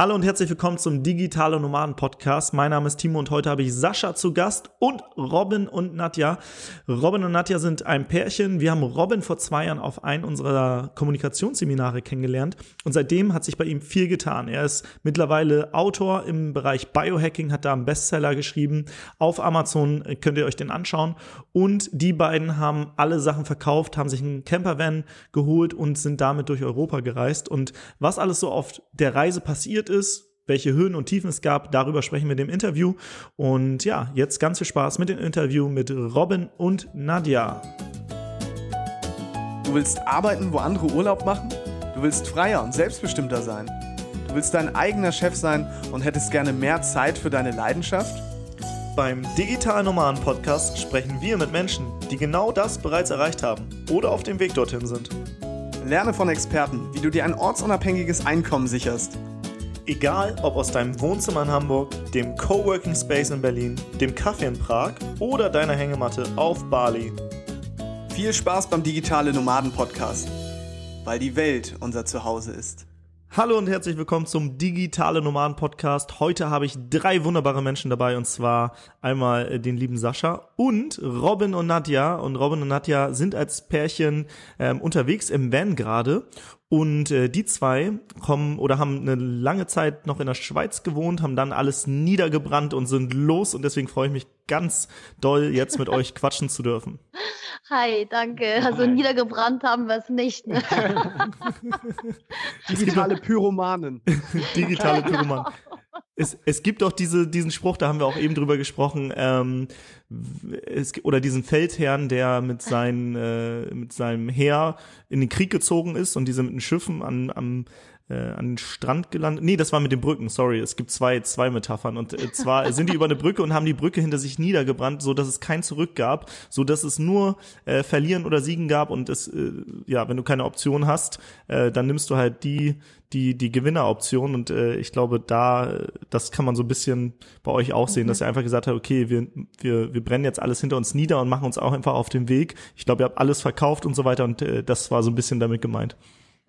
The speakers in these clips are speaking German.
Hallo und herzlich willkommen zum Digitale Nomaden Podcast. Mein Name ist Timo und heute habe ich Sascha zu Gast und Robin und Nadja. Robin und Nadja sind ein Pärchen. Wir haben Robin vor zwei Jahren auf einem unserer Kommunikationsseminare kennengelernt und seitdem hat sich bei ihm viel getan. Er ist mittlerweile Autor im Bereich Biohacking, hat da einen Bestseller geschrieben. Auf Amazon könnt ihr euch den anschauen und die beiden haben alle Sachen verkauft, haben sich einen Campervan geholt und sind damit durch Europa gereist und was alles so auf der Reise passiert ist, welche Höhen und Tiefen es gab, darüber sprechen wir in dem Interview. Und ja, jetzt ganz viel Spaß mit dem Interview mit Robin und Nadja. Du willst arbeiten, wo andere Urlaub machen? Du willst freier und selbstbestimmter sein? Du willst dein eigener Chef sein und hättest gerne mehr Zeit für deine Leidenschaft? Beim Digital Nomaden Podcast sprechen wir mit Menschen, die genau das bereits erreicht haben oder auf dem Weg dorthin sind. Lerne von Experten, wie du dir ein ortsunabhängiges Einkommen sicherst Egal ob aus deinem Wohnzimmer in Hamburg, dem Coworking Space in Berlin, dem Kaffee in Prag oder deiner Hängematte auf Bali. Viel Spaß beim Digitale Nomaden Podcast, weil die Welt unser Zuhause ist. Hallo und herzlich willkommen zum Digitale Nomaden Podcast. Heute habe ich drei wunderbare Menschen dabei und zwar einmal äh, den lieben Sascha und Robin und Nadja. Und Robin und Nadja sind als Pärchen ähm, unterwegs im Van gerade und äh, die zwei kommen oder haben eine lange Zeit noch in der Schweiz gewohnt, haben dann alles niedergebrannt und sind los. Und deswegen freue ich mich ganz doll, jetzt mit euch quatschen zu dürfen. Hi, danke. Also niedergebrannt haben wir es nicht. Ne? Digitale Pyromanen. Digitale Pyromanen. Es, es gibt auch diese, diesen Spruch, da haben wir auch eben drüber gesprochen, ähm, es, oder diesen Feldherrn, der mit, seinen, äh, mit seinem Heer in den Krieg gezogen ist und diese mit den Schiffen an, am äh, an den Strand gelandet. Nee, das war mit den Brücken, sorry. Es gibt zwei, zwei Metaphern. Und äh, zwar sind die über eine Brücke und haben die Brücke hinter sich niedergebrannt, so dass es kein Zurück gab, so dass es nur äh, Verlieren oder Siegen gab und es, äh, ja, wenn du keine Option hast, äh, dann nimmst du halt die, die, die Gewinneroption und äh, ich glaube, da, das kann man so ein bisschen bei euch auch sehen, mhm. dass ihr einfach gesagt habt, okay, wir, wir, wir brennen jetzt alles hinter uns nieder und machen uns auch einfach auf den Weg. Ich glaube, ihr habt alles verkauft und so weiter und äh, das war so ein bisschen damit gemeint.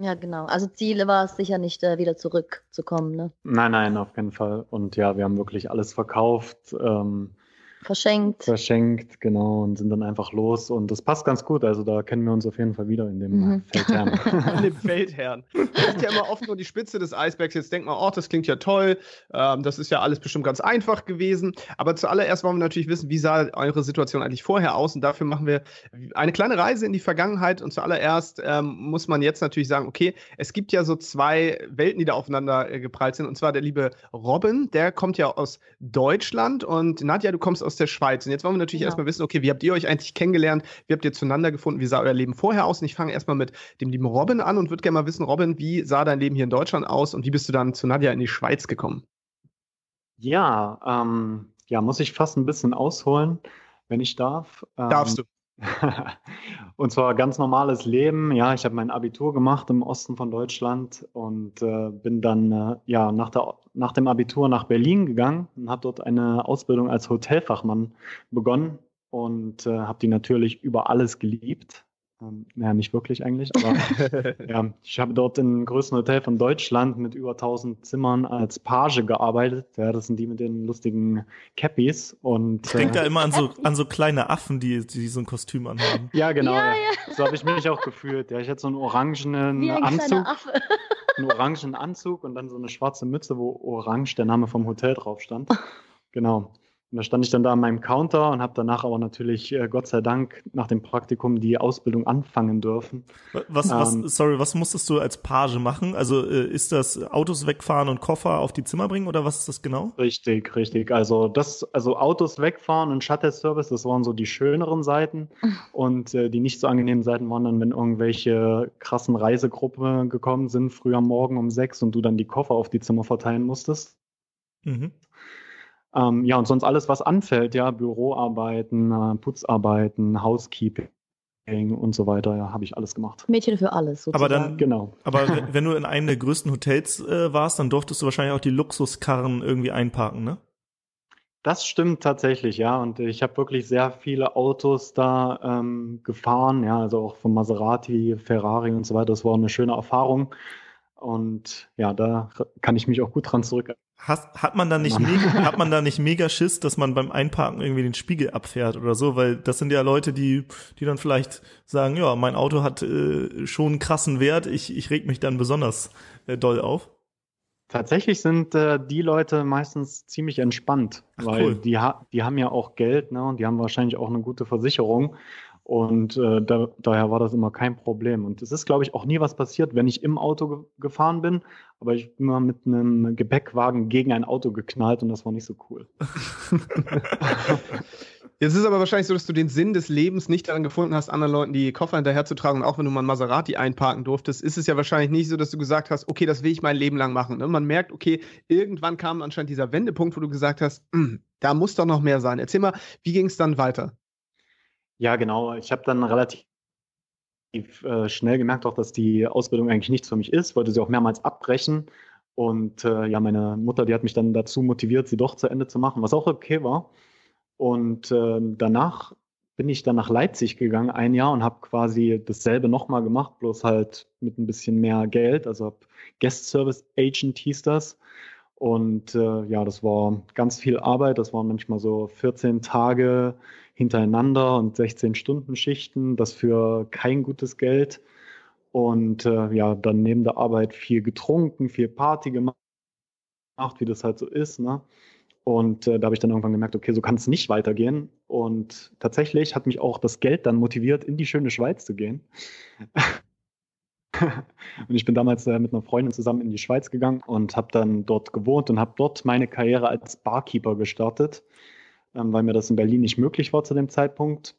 Ja, genau. Also Ziel war es sicher nicht, äh, wieder zurückzukommen, ne? Nein, nein, auf keinen Fall. Und ja, wir haben wirklich alles verkauft. Ähm, Verschenkt. Verschenkt, genau, und sind dann einfach los. Und das passt ganz gut. Also da kennen wir uns auf jeden Fall wieder in dem mhm. Feldherrn. in dem Feldherrn. Das ist ja immer oft nur die Spitze des Eisbergs. Jetzt denkt man, oh, das klingt ja toll. Ähm, das ist ja alles bestimmt ganz einfach gewesen. Aber zuallererst wollen wir natürlich wissen, wie sah eure Situation eigentlich vorher aus? Und dafür machen wir eine kleine Reise in die Vergangenheit. Und zuallererst ähm, muss man jetzt natürlich sagen, okay, es gibt ja so zwei Welten, die da aufeinander äh, geprallt sind. Und zwar der liebe Robin, der kommt ja aus Deutschland. Und Nadja, du kommst aus aus der Schweiz. Und jetzt wollen wir natürlich genau. erstmal wissen, okay, wie habt ihr euch eigentlich kennengelernt? Wie habt ihr zueinander gefunden? Wie sah euer Leben vorher aus? Und ich fange erstmal mit dem lieben Robin an und würde gerne mal wissen, Robin, wie sah dein Leben hier in Deutschland aus und wie bist du dann zu Nadja in die Schweiz gekommen? Ja, ähm, ja, muss ich fast ein bisschen ausholen, wenn ich darf. Ähm, Darfst du. und zwar ganz normales Leben. Ja, ich habe mein Abitur gemacht im Osten von Deutschland und äh, bin dann äh, ja nach, der, nach dem Abitur nach Berlin gegangen und habe dort eine Ausbildung als Hotelfachmann begonnen und äh, habe die natürlich über alles geliebt. Ähm, ja, nicht wirklich eigentlich, aber ja, ich habe dort im größten Hotel von Deutschland mit über 1000 Zimmern als Page gearbeitet. Ja, das sind die mit den lustigen Cappies und ich denke äh, da immer an so an so kleine Affen, die die so ein Kostüm anhaben. Ja, genau. Ja, ja. So habe ich mich auch gefühlt. Ja, ich hatte so einen orangenen Wie ein Anzug. einen orangen Anzug und dann so eine schwarze Mütze, wo orange der Name vom Hotel drauf stand. Genau. Und da stand ich dann da an meinem Counter und habe danach aber natürlich, äh, Gott sei Dank, nach dem Praktikum die Ausbildung anfangen dürfen. Was, was, ähm, sorry, was musstest du als Page machen? Also äh, ist das Autos wegfahren und Koffer auf die Zimmer bringen oder was ist das genau? Richtig, richtig. Also das, also Autos wegfahren und Shuttle-Service, das waren so die schöneren Seiten. und äh, die nicht so angenehmen Seiten waren dann, wenn irgendwelche krassen Reisegruppen gekommen sind, früh am Morgen um sechs und du dann die Koffer auf die Zimmer verteilen musstest. Mhm. Ähm, ja, und sonst alles, was anfällt, ja, Büroarbeiten, äh, Putzarbeiten, Housekeeping und so weiter, ja, habe ich alles gemacht. Mädchen für alles, sozusagen. Aber dann, genau. Aber wenn du in einem der größten Hotels äh, warst, dann durftest du wahrscheinlich auch die Luxuskarren irgendwie einparken, ne? Das stimmt tatsächlich, ja. Und ich habe wirklich sehr viele Autos da ähm, gefahren, ja, also auch von Maserati, Ferrari und so weiter. Das war eine schöne Erfahrung. Und ja, da kann ich mich auch gut dran zurück. Hast, hat man da nicht mega, hat man da nicht mega Schiss, dass man beim Einparken irgendwie den Spiegel abfährt oder so? Weil das sind ja Leute, die, die dann vielleicht sagen, ja, mein Auto hat äh, schon einen krassen Wert, ich, ich reg mich dann besonders äh, doll auf. Tatsächlich sind äh, die Leute meistens ziemlich entspannt, Ach, weil cool. die, ha die haben ja auch Geld ne, und die haben wahrscheinlich auch eine gute Versicherung. Und äh, da, daher war das immer kein Problem. Und es ist, glaube ich, auch nie was passiert, wenn ich im Auto ge gefahren bin. Aber ich bin mal mit einem Gepäckwagen gegen ein Auto geknallt und das war nicht so cool. Jetzt ist aber wahrscheinlich so, dass du den Sinn des Lebens nicht daran gefunden hast, anderen Leuten die Koffer hinterherzutragen. Und auch wenn du mal ein Maserati einparken durftest, ist es ja wahrscheinlich nicht so, dass du gesagt hast, okay, das will ich mein Leben lang machen. Ne? Man merkt, okay, irgendwann kam anscheinend dieser Wendepunkt, wo du gesagt hast, hm, da muss doch noch mehr sein. Erzähl mal, wie ging es dann weiter? Ja, genau. Ich habe dann relativ äh, schnell gemerkt, auch, dass die Ausbildung eigentlich nichts für mich ist, wollte sie auch mehrmals abbrechen. Und äh, ja, meine Mutter, die hat mich dann dazu motiviert, sie doch zu Ende zu machen, was auch okay war. Und äh, danach bin ich dann nach Leipzig gegangen, ein Jahr, und habe quasi dasselbe nochmal gemacht, bloß halt mit ein bisschen mehr Geld. Also habe Guest Service Agent hieß das. Und äh, ja, das war ganz viel Arbeit. Das waren manchmal so 14 Tage hintereinander und 16 Stunden Schichten, das für kein gutes Geld. Und äh, ja, dann neben der Arbeit viel getrunken, viel Party gemacht, wie das halt so ist. Ne? Und äh, da habe ich dann irgendwann gemerkt, okay, so kann es nicht weitergehen. Und tatsächlich hat mich auch das Geld dann motiviert, in die schöne Schweiz zu gehen. und ich bin damals äh, mit einer Freundin zusammen in die Schweiz gegangen und habe dann dort gewohnt und habe dort meine Karriere als Barkeeper gestartet ähm, weil mir das in Berlin nicht möglich war zu dem Zeitpunkt.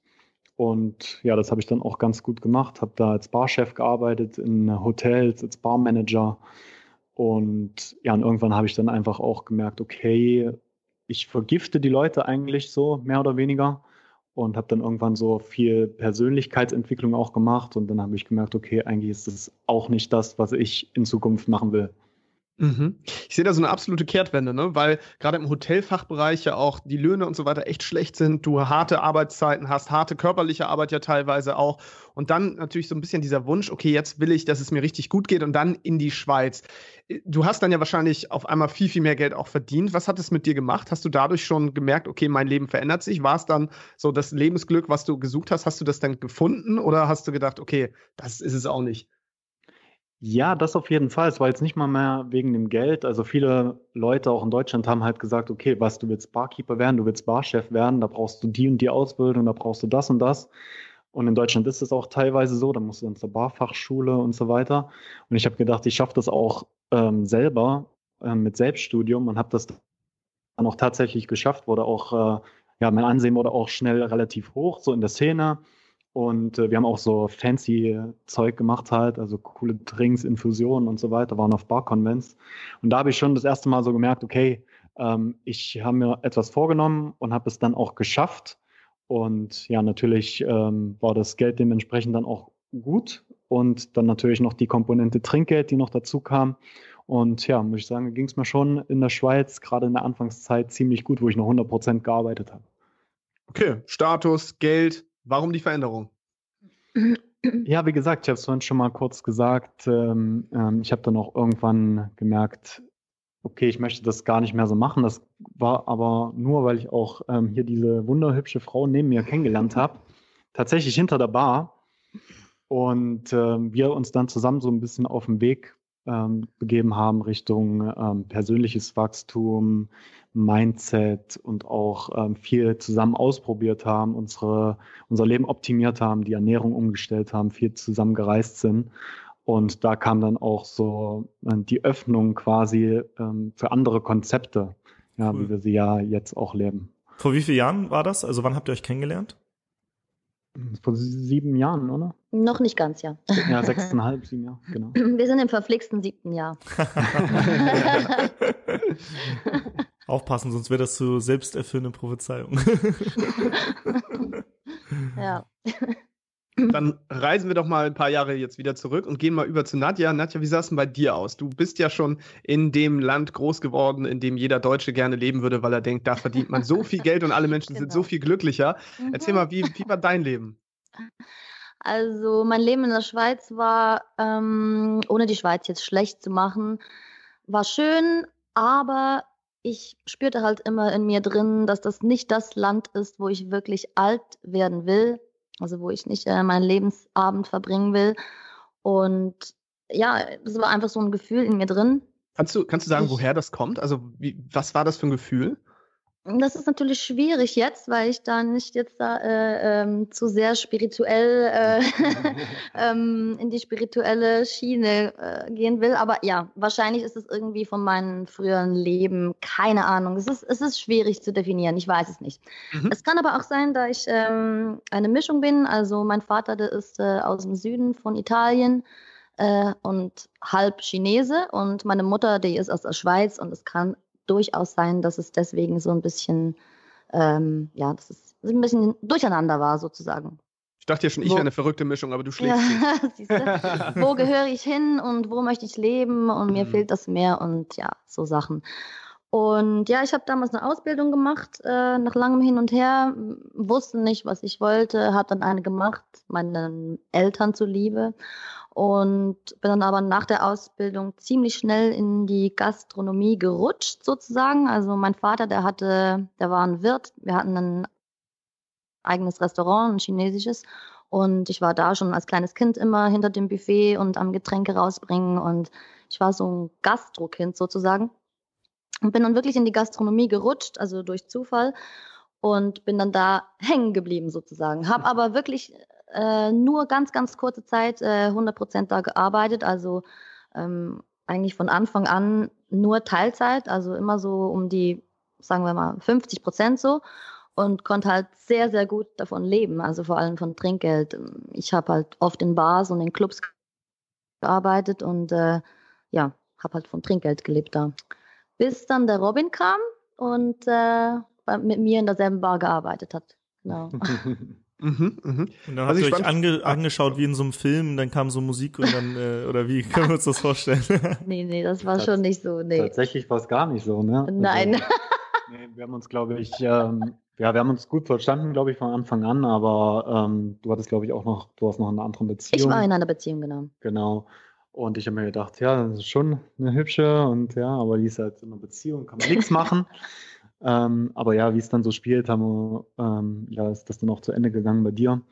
Und ja, das habe ich dann auch ganz gut gemacht, habe da als Barchef gearbeitet in Hotels, als Barmanager. Und ja, und irgendwann habe ich dann einfach auch gemerkt, okay, ich vergifte die Leute eigentlich so, mehr oder weniger. Und habe dann irgendwann so viel Persönlichkeitsentwicklung auch gemacht. Und dann habe ich gemerkt, okay, eigentlich ist das auch nicht das, was ich in Zukunft machen will. Mhm. Ich sehe da so eine absolute Kehrtwende, ne? weil gerade im Hotelfachbereich ja auch die Löhne und so weiter echt schlecht sind. Du harte Arbeitszeiten hast, harte körperliche Arbeit ja teilweise auch. Und dann natürlich so ein bisschen dieser Wunsch, okay, jetzt will ich, dass es mir richtig gut geht und dann in die Schweiz. Du hast dann ja wahrscheinlich auf einmal viel, viel mehr Geld auch verdient. Was hat es mit dir gemacht? Hast du dadurch schon gemerkt, okay, mein Leben verändert sich? War es dann so das Lebensglück, was du gesucht hast? Hast du das dann gefunden oder hast du gedacht, okay, das ist es auch nicht? Ja, das auf jeden Fall. Es war jetzt nicht mal mehr wegen dem Geld. Also viele Leute auch in Deutschland haben halt gesagt, okay, was, du willst Barkeeper werden, du willst Barchef werden, da brauchst du die und die Ausbildung, da brauchst du das und das. Und in Deutschland ist es auch teilweise so, da musst du dann zur Barfachschule und so weiter. Und ich habe gedacht, ich schaffe das auch ähm, selber ähm, mit Selbststudium und habe das dann auch tatsächlich geschafft, wurde auch, äh, ja, mein Ansehen wurde auch schnell relativ hoch, so in der Szene. Und äh, wir haben auch so fancy Zeug gemacht halt, also coole Drinks, Infusionen und so weiter, waren auf Bar-Convents. Und da habe ich schon das erste Mal so gemerkt, okay, ähm, ich habe mir etwas vorgenommen und habe es dann auch geschafft. Und ja, natürlich ähm, war das Geld dementsprechend dann auch gut. Und dann natürlich noch die Komponente Trinkgeld, die noch dazu kam. Und ja, muss ich sagen, ging es mir schon in der Schweiz, gerade in der Anfangszeit, ziemlich gut, wo ich noch 100% gearbeitet habe. Okay, Status, Geld, Warum die Veränderung? Ja, wie gesagt, ich habe es vorhin schon mal kurz gesagt. Ähm, ähm, ich habe dann auch irgendwann gemerkt, okay, ich möchte das gar nicht mehr so machen. Das war aber nur, weil ich auch ähm, hier diese wunderhübsche Frau neben mir kennengelernt habe. Tatsächlich hinter der Bar. Und ähm, wir uns dann zusammen so ein bisschen auf den Weg ähm, begeben haben Richtung ähm, persönliches Wachstum, Mindset und auch ähm, viel zusammen ausprobiert haben, unsere, unser Leben optimiert haben, die Ernährung umgestellt haben, viel zusammen gereist sind. Und da kam dann auch so äh, die Öffnung quasi ähm, für andere Konzepte, ja, cool. wie wir sie ja jetzt auch leben. Vor wie vielen Jahren war das? Also wann habt ihr euch kennengelernt? Vor sieben Jahren, oder? Noch nicht ganz, ja. Ja, sechseinhalb, sieben Jahre, genau. Wir sind im verflixten siebten Jahr. Aufpassen, sonst wäre das so selbsterfüllende Prophezeiung. ja. Dann reisen wir doch mal ein paar Jahre jetzt wieder zurück und gehen mal über zu Nadja. Nadja, wie sah es denn bei dir aus? Du bist ja schon in dem Land groß geworden, in dem jeder Deutsche gerne leben würde, weil er denkt, da verdient man so viel Geld und alle Menschen genau. sind so genau. viel glücklicher. Mhm. Erzähl mal, wie, wie war dein Leben? Also mein Leben in der Schweiz war, ähm, ohne die Schweiz jetzt schlecht zu machen, war schön, aber ich spürte halt immer in mir drin, dass das nicht das Land ist, wo ich wirklich alt werden will, also wo ich nicht äh, meinen Lebensabend verbringen will. Und ja, es war einfach so ein Gefühl in mir drin. Kannst du, kannst du sagen, ich, woher das kommt? Also, wie, was war das für ein Gefühl? Das ist natürlich schwierig jetzt, weil ich da nicht jetzt da äh, ähm, zu sehr spirituell äh, ähm, in die spirituelle Schiene äh, gehen will. Aber ja, wahrscheinlich ist es irgendwie von meinem früheren Leben, keine Ahnung. Es ist, es ist schwierig zu definieren, ich weiß es nicht. Mhm. Es kann aber auch sein, da ich ähm, eine Mischung bin. Also mein Vater, der ist äh, aus dem Süden von Italien äh, und halb Chinese und meine Mutter, die ist aus der Schweiz und es kann durchaus sein, dass es deswegen so ein bisschen, ähm, ja, dass es ein bisschen durcheinander war sozusagen. Ich dachte ja schon, ich wäre eine verrückte Mischung, aber du schlägst ja? Wo gehöre ich hin und wo möchte ich leben und mir mhm. fehlt das mehr und ja, so Sachen. Und ja, ich habe damals eine Ausbildung gemacht, äh, nach langem Hin und Her, wusste nicht, was ich wollte, habe dann eine gemacht, meinen Eltern zuliebe und bin dann aber nach der Ausbildung ziemlich schnell in die Gastronomie gerutscht sozusagen. Also mein Vater, der hatte, der war ein Wirt, wir hatten ein eigenes Restaurant, ein chinesisches und ich war da schon als kleines Kind immer hinter dem Buffet und am Getränke rausbringen und ich war so ein Gastrokind sozusagen und bin dann wirklich in die Gastronomie gerutscht, also durch Zufall und bin dann da hängen geblieben sozusagen. Hab aber wirklich äh, nur ganz, ganz kurze Zeit äh, 100% da gearbeitet, also ähm, eigentlich von Anfang an nur Teilzeit, also immer so um die, sagen wir mal, 50 Prozent so und konnte halt sehr, sehr gut davon leben, also vor allem von Trinkgeld. Ich habe halt oft in Bars und in Clubs gearbeitet und äh, ja, habe halt von Trinkgeld gelebt da. Bis dann der Robin kam und äh, mit mir in derselben Bar gearbeitet hat. Genau. Mhm, mh. Und dann habt ihr euch ange angeschaut wie in so einem Film, dann kam so Musik und dann, äh, oder wie können wir uns das vorstellen? nee, nee, das war Tats schon nicht so, nee. Tatsächlich war es gar nicht so, ne? Nein. Also, nee, wir haben uns, glaube ich, ähm, ja, wir haben uns gut verstanden, glaube ich, von Anfang an, aber ähm, du hattest, glaube ich, auch noch, du hast noch eine andere Beziehung. Ich war in einer Beziehung, genau. Genau. Und ich habe mir gedacht, ja, das ist schon eine hübsche und ja, aber die ist halt in einer Beziehung, kann man nichts machen. Ähm, aber ja, wie es dann so spielt, haben wir, ähm, ja, ist das dann auch zu Ende gegangen bei dir.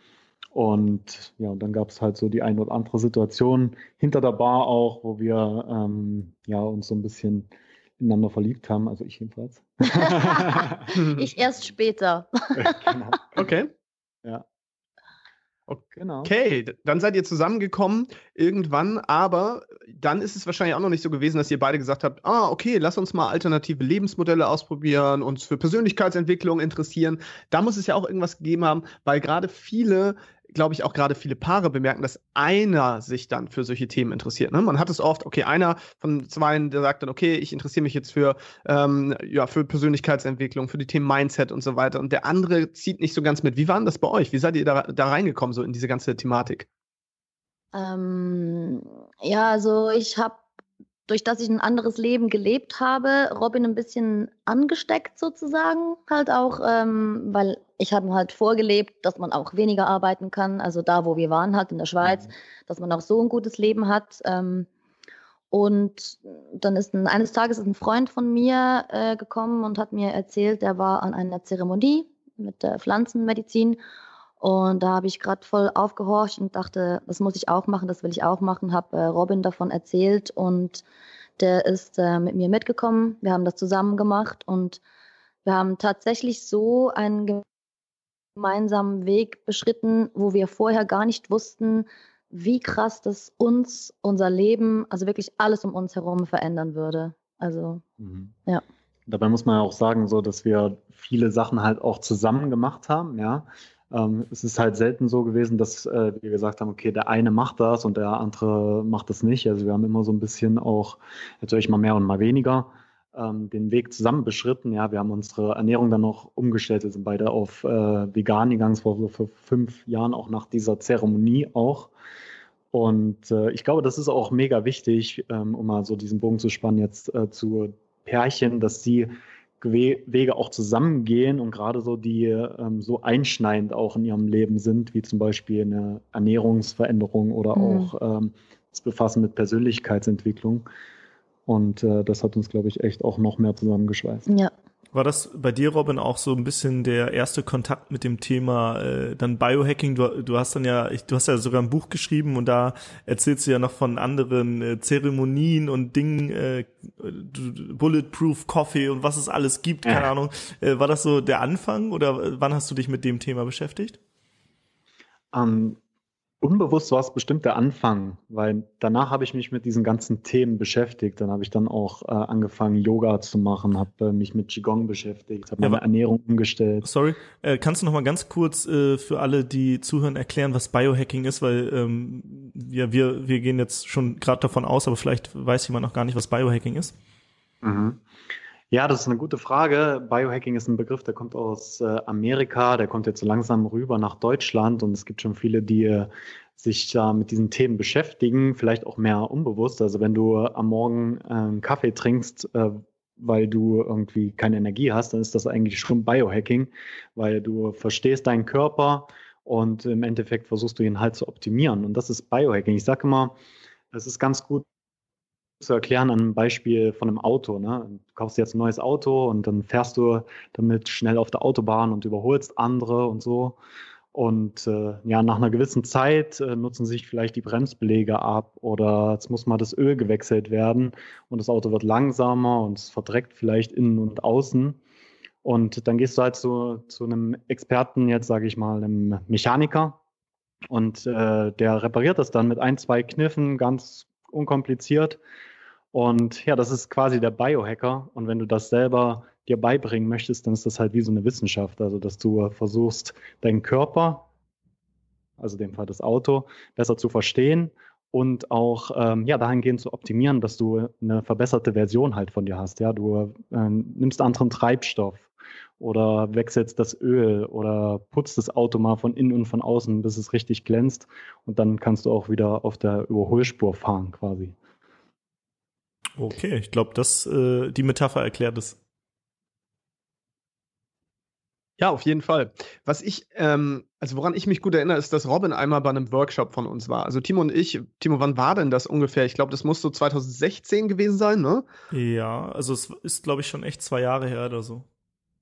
Und ja, und dann gab es halt so die ein oder andere Situation hinter der Bar auch, wo wir ähm, ja, uns so ein bisschen ineinander verliebt haben, also ich jedenfalls. ich erst später. genau. Okay. Ja. Genau. Okay, dann seid ihr zusammengekommen irgendwann, aber dann ist es wahrscheinlich auch noch nicht so gewesen, dass ihr beide gesagt habt, ah, okay, lass uns mal alternative Lebensmodelle ausprobieren, uns für Persönlichkeitsentwicklung interessieren. Da muss es ja auch irgendwas gegeben haben, weil gerade viele glaube ich, auch gerade viele Paare bemerken, dass einer sich dann für solche Themen interessiert. Ne? Man hat es oft, okay, einer von zwei, der sagt dann, okay, ich interessiere mich jetzt für, ähm, ja, für Persönlichkeitsentwicklung, für die Themen Mindset und so weiter. Und der andere zieht nicht so ganz mit. Wie war denn das bei euch? Wie seid ihr da, da reingekommen, so in diese ganze Thematik? Ähm, ja, also ich habe durch das ich ein anderes Leben gelebt habe, Robin ein bisschen angesteckt sozusagen. Halt auch, ähm, weil ich habe halt vorgelebt, dass man auch weniger arbeiten kann. Also da, wo wir waren, halt in der Schweiz, mhm. dass man auch so ein gutes Leben hat. Ähm, und dann ist ein, eines Tages ist ein Freund von mir äh, gekommen und hat mir erzählt, der war an einer Zeremonie mit der Pflanzenmedizin. Und da habe ich gerade voll aufgehorcht und dachte, das muss ich auch machen, das will ich auch machen. Habe äh, Robin davon erzählt und der ist äh, mit mir mitgekommen. Wir haben das zusammen gemacht und wir haben tatsächlich so einen gemeinsamen Weg beschritten, wo wir vorher gar nicht wussten, wie krass das uns, unser Leben, also wirklich alles um uns herum verändern würde. Also, mhm. ja. Dabei muss man ja auch sagen, so, dass wir viele Sachen halt auch zusammen gemacht haben, ja. Ähm, es ist halt selten so gewesen, dass äh, wir gesagt haben, okay, der eine macht das und der andere macht das nicht. Also wir haben immer so ein bisschen auch, natürlich mal mehr und mal weniger, ähm, den Weg zusammen beschritten. Ja, wir haben unsere Ernährung dann noch umgestellt. Wir sind beide auf äh, vegan gegangen. Es war so fünf Jahren auch nach dieser Zeremonie auch. Und äh, ich glaube, das ist auch mega wichtig, ähm, um mal so diesen Bogen zu spannen jetzt äh, zu Pärchen, dass sie Wege auch zusammengehen und gerade so die ähm, so einschneidend auch in ihrem Leben sind, wie zum Beispiel eine Ernährungsveränderung oder mhm. auch ähm, das Befassen mit Persönlichkeitsentwicklung. Und äh, das hat uns, glaube ich, echt auch noch mehr zusammengeschweißt. Ja, war das bei dir, Robin, auch so ein bisschen der erste Kontakt mit dem Thema äh, dann Biohacking? Du, du hast dann ja, ich, du hast ja sogar ein Buch geschrieben und da erzählst du ja noch von anderen äh, Zeremonien und Dingen, äh, Bulletproof Coffee und was es alles gibt, keine ja. Ahnung. Äh, war das so der Anfang oder wann hast du dich mit dem Thema beschäftigt? Um, ähm, Unbewusst war es bestimmt der Anfang, weil danach habe ich mich mit diesen ganzen Themen beschäftigt. Dann habe ich dann auch äh, angefangen, Yoga zu machen, habe äh, mich mit Qigong beschäftigt, habe meine Ernährung umgestellt. Sorry, äh, kannst du noch mal ganz kurz äh, für alle, die zuhören, erklären, was Biohacking ist? Weil ähm, ja, wir, wir gehen jetzt schon gerade davon aus, aber vielleicht weiß jemand noch gar nicht, was Biohacking ist. Mhm. Ja, das ist eine gute Frage. Biohacking ist ein Begriff, der kommt aus äh, Amerika, der kommt jetzt so langsam rüber nach Deutschland und es gibt schon viele, die äh, sich da mit diesen Themen beschäftigen, vielleicht auch mehr unbewusst. Also wenn du am Morgen äh, einen Kaffee trinkst, äh, weil du irgendwie keine Energie hast, dann ist das eigentlich schon Biohacking, weil du verstehst deinen Körper und im Endeffekt versuchst du ihn halt zu optimieren. Und das ist Biohacking. Ich sage immer, es ist ganz gut, zu erklären an einem Beispiel von einem Auto. Ne? Du kaufst jetzt ein neues Auto und dann fährst du damit schnell auf der Autobahn und überholst andere und so. Und äh, ja, nach einer gewissen Zeit äh, nutzen sich vielleicht die Bremsbeläge ab oder es muss mal das Öl gewechselt werden und das Auto wird langsamer und es verdreckt vielleicht innen und außen. Und dann gehst du halt zu, zu einem Experten, jetzt sage ich mal, einem Mechaniker, und äh, der repariert das dann mit ein, zwei Kniffen ganz unkompliziert. Und ja, das ist quasi der Biohacker. Und wenn du das selber dir beibringen möchtest, dann ist das halt wie so eine Wissenschaft. Also, dass du versuchst, deinen Körper, also in dem Fall das Auto, besser zu verstehen und auch ähm, ja, dahingehend zu optimieren, dass du eine verbesserte Version halt von dir hast. Ja, du äh, nimmst anderen Treibstoff oder wechselst das Öl oder putzt das Auto mal von innen und von außen, bis es richtig glänzt und dann kannst du auch wieder auf der Überholspur fahren quasi. Okay, ich glaube, dass äh, die Metapher erklärt es. Ja, auf jeden Fall. Was ich, ähm, also woran ich mich gut erinnere, ist, dass Robin einmal bei einem Workshop von uns war. Also Timo und ich, Timo, wann war denn das ungefähr? Ich glaube, das muss so 2016 gewesen sein, ne? Ja, also es ist, glaube ich, schon echt zwei Jahre her oder so.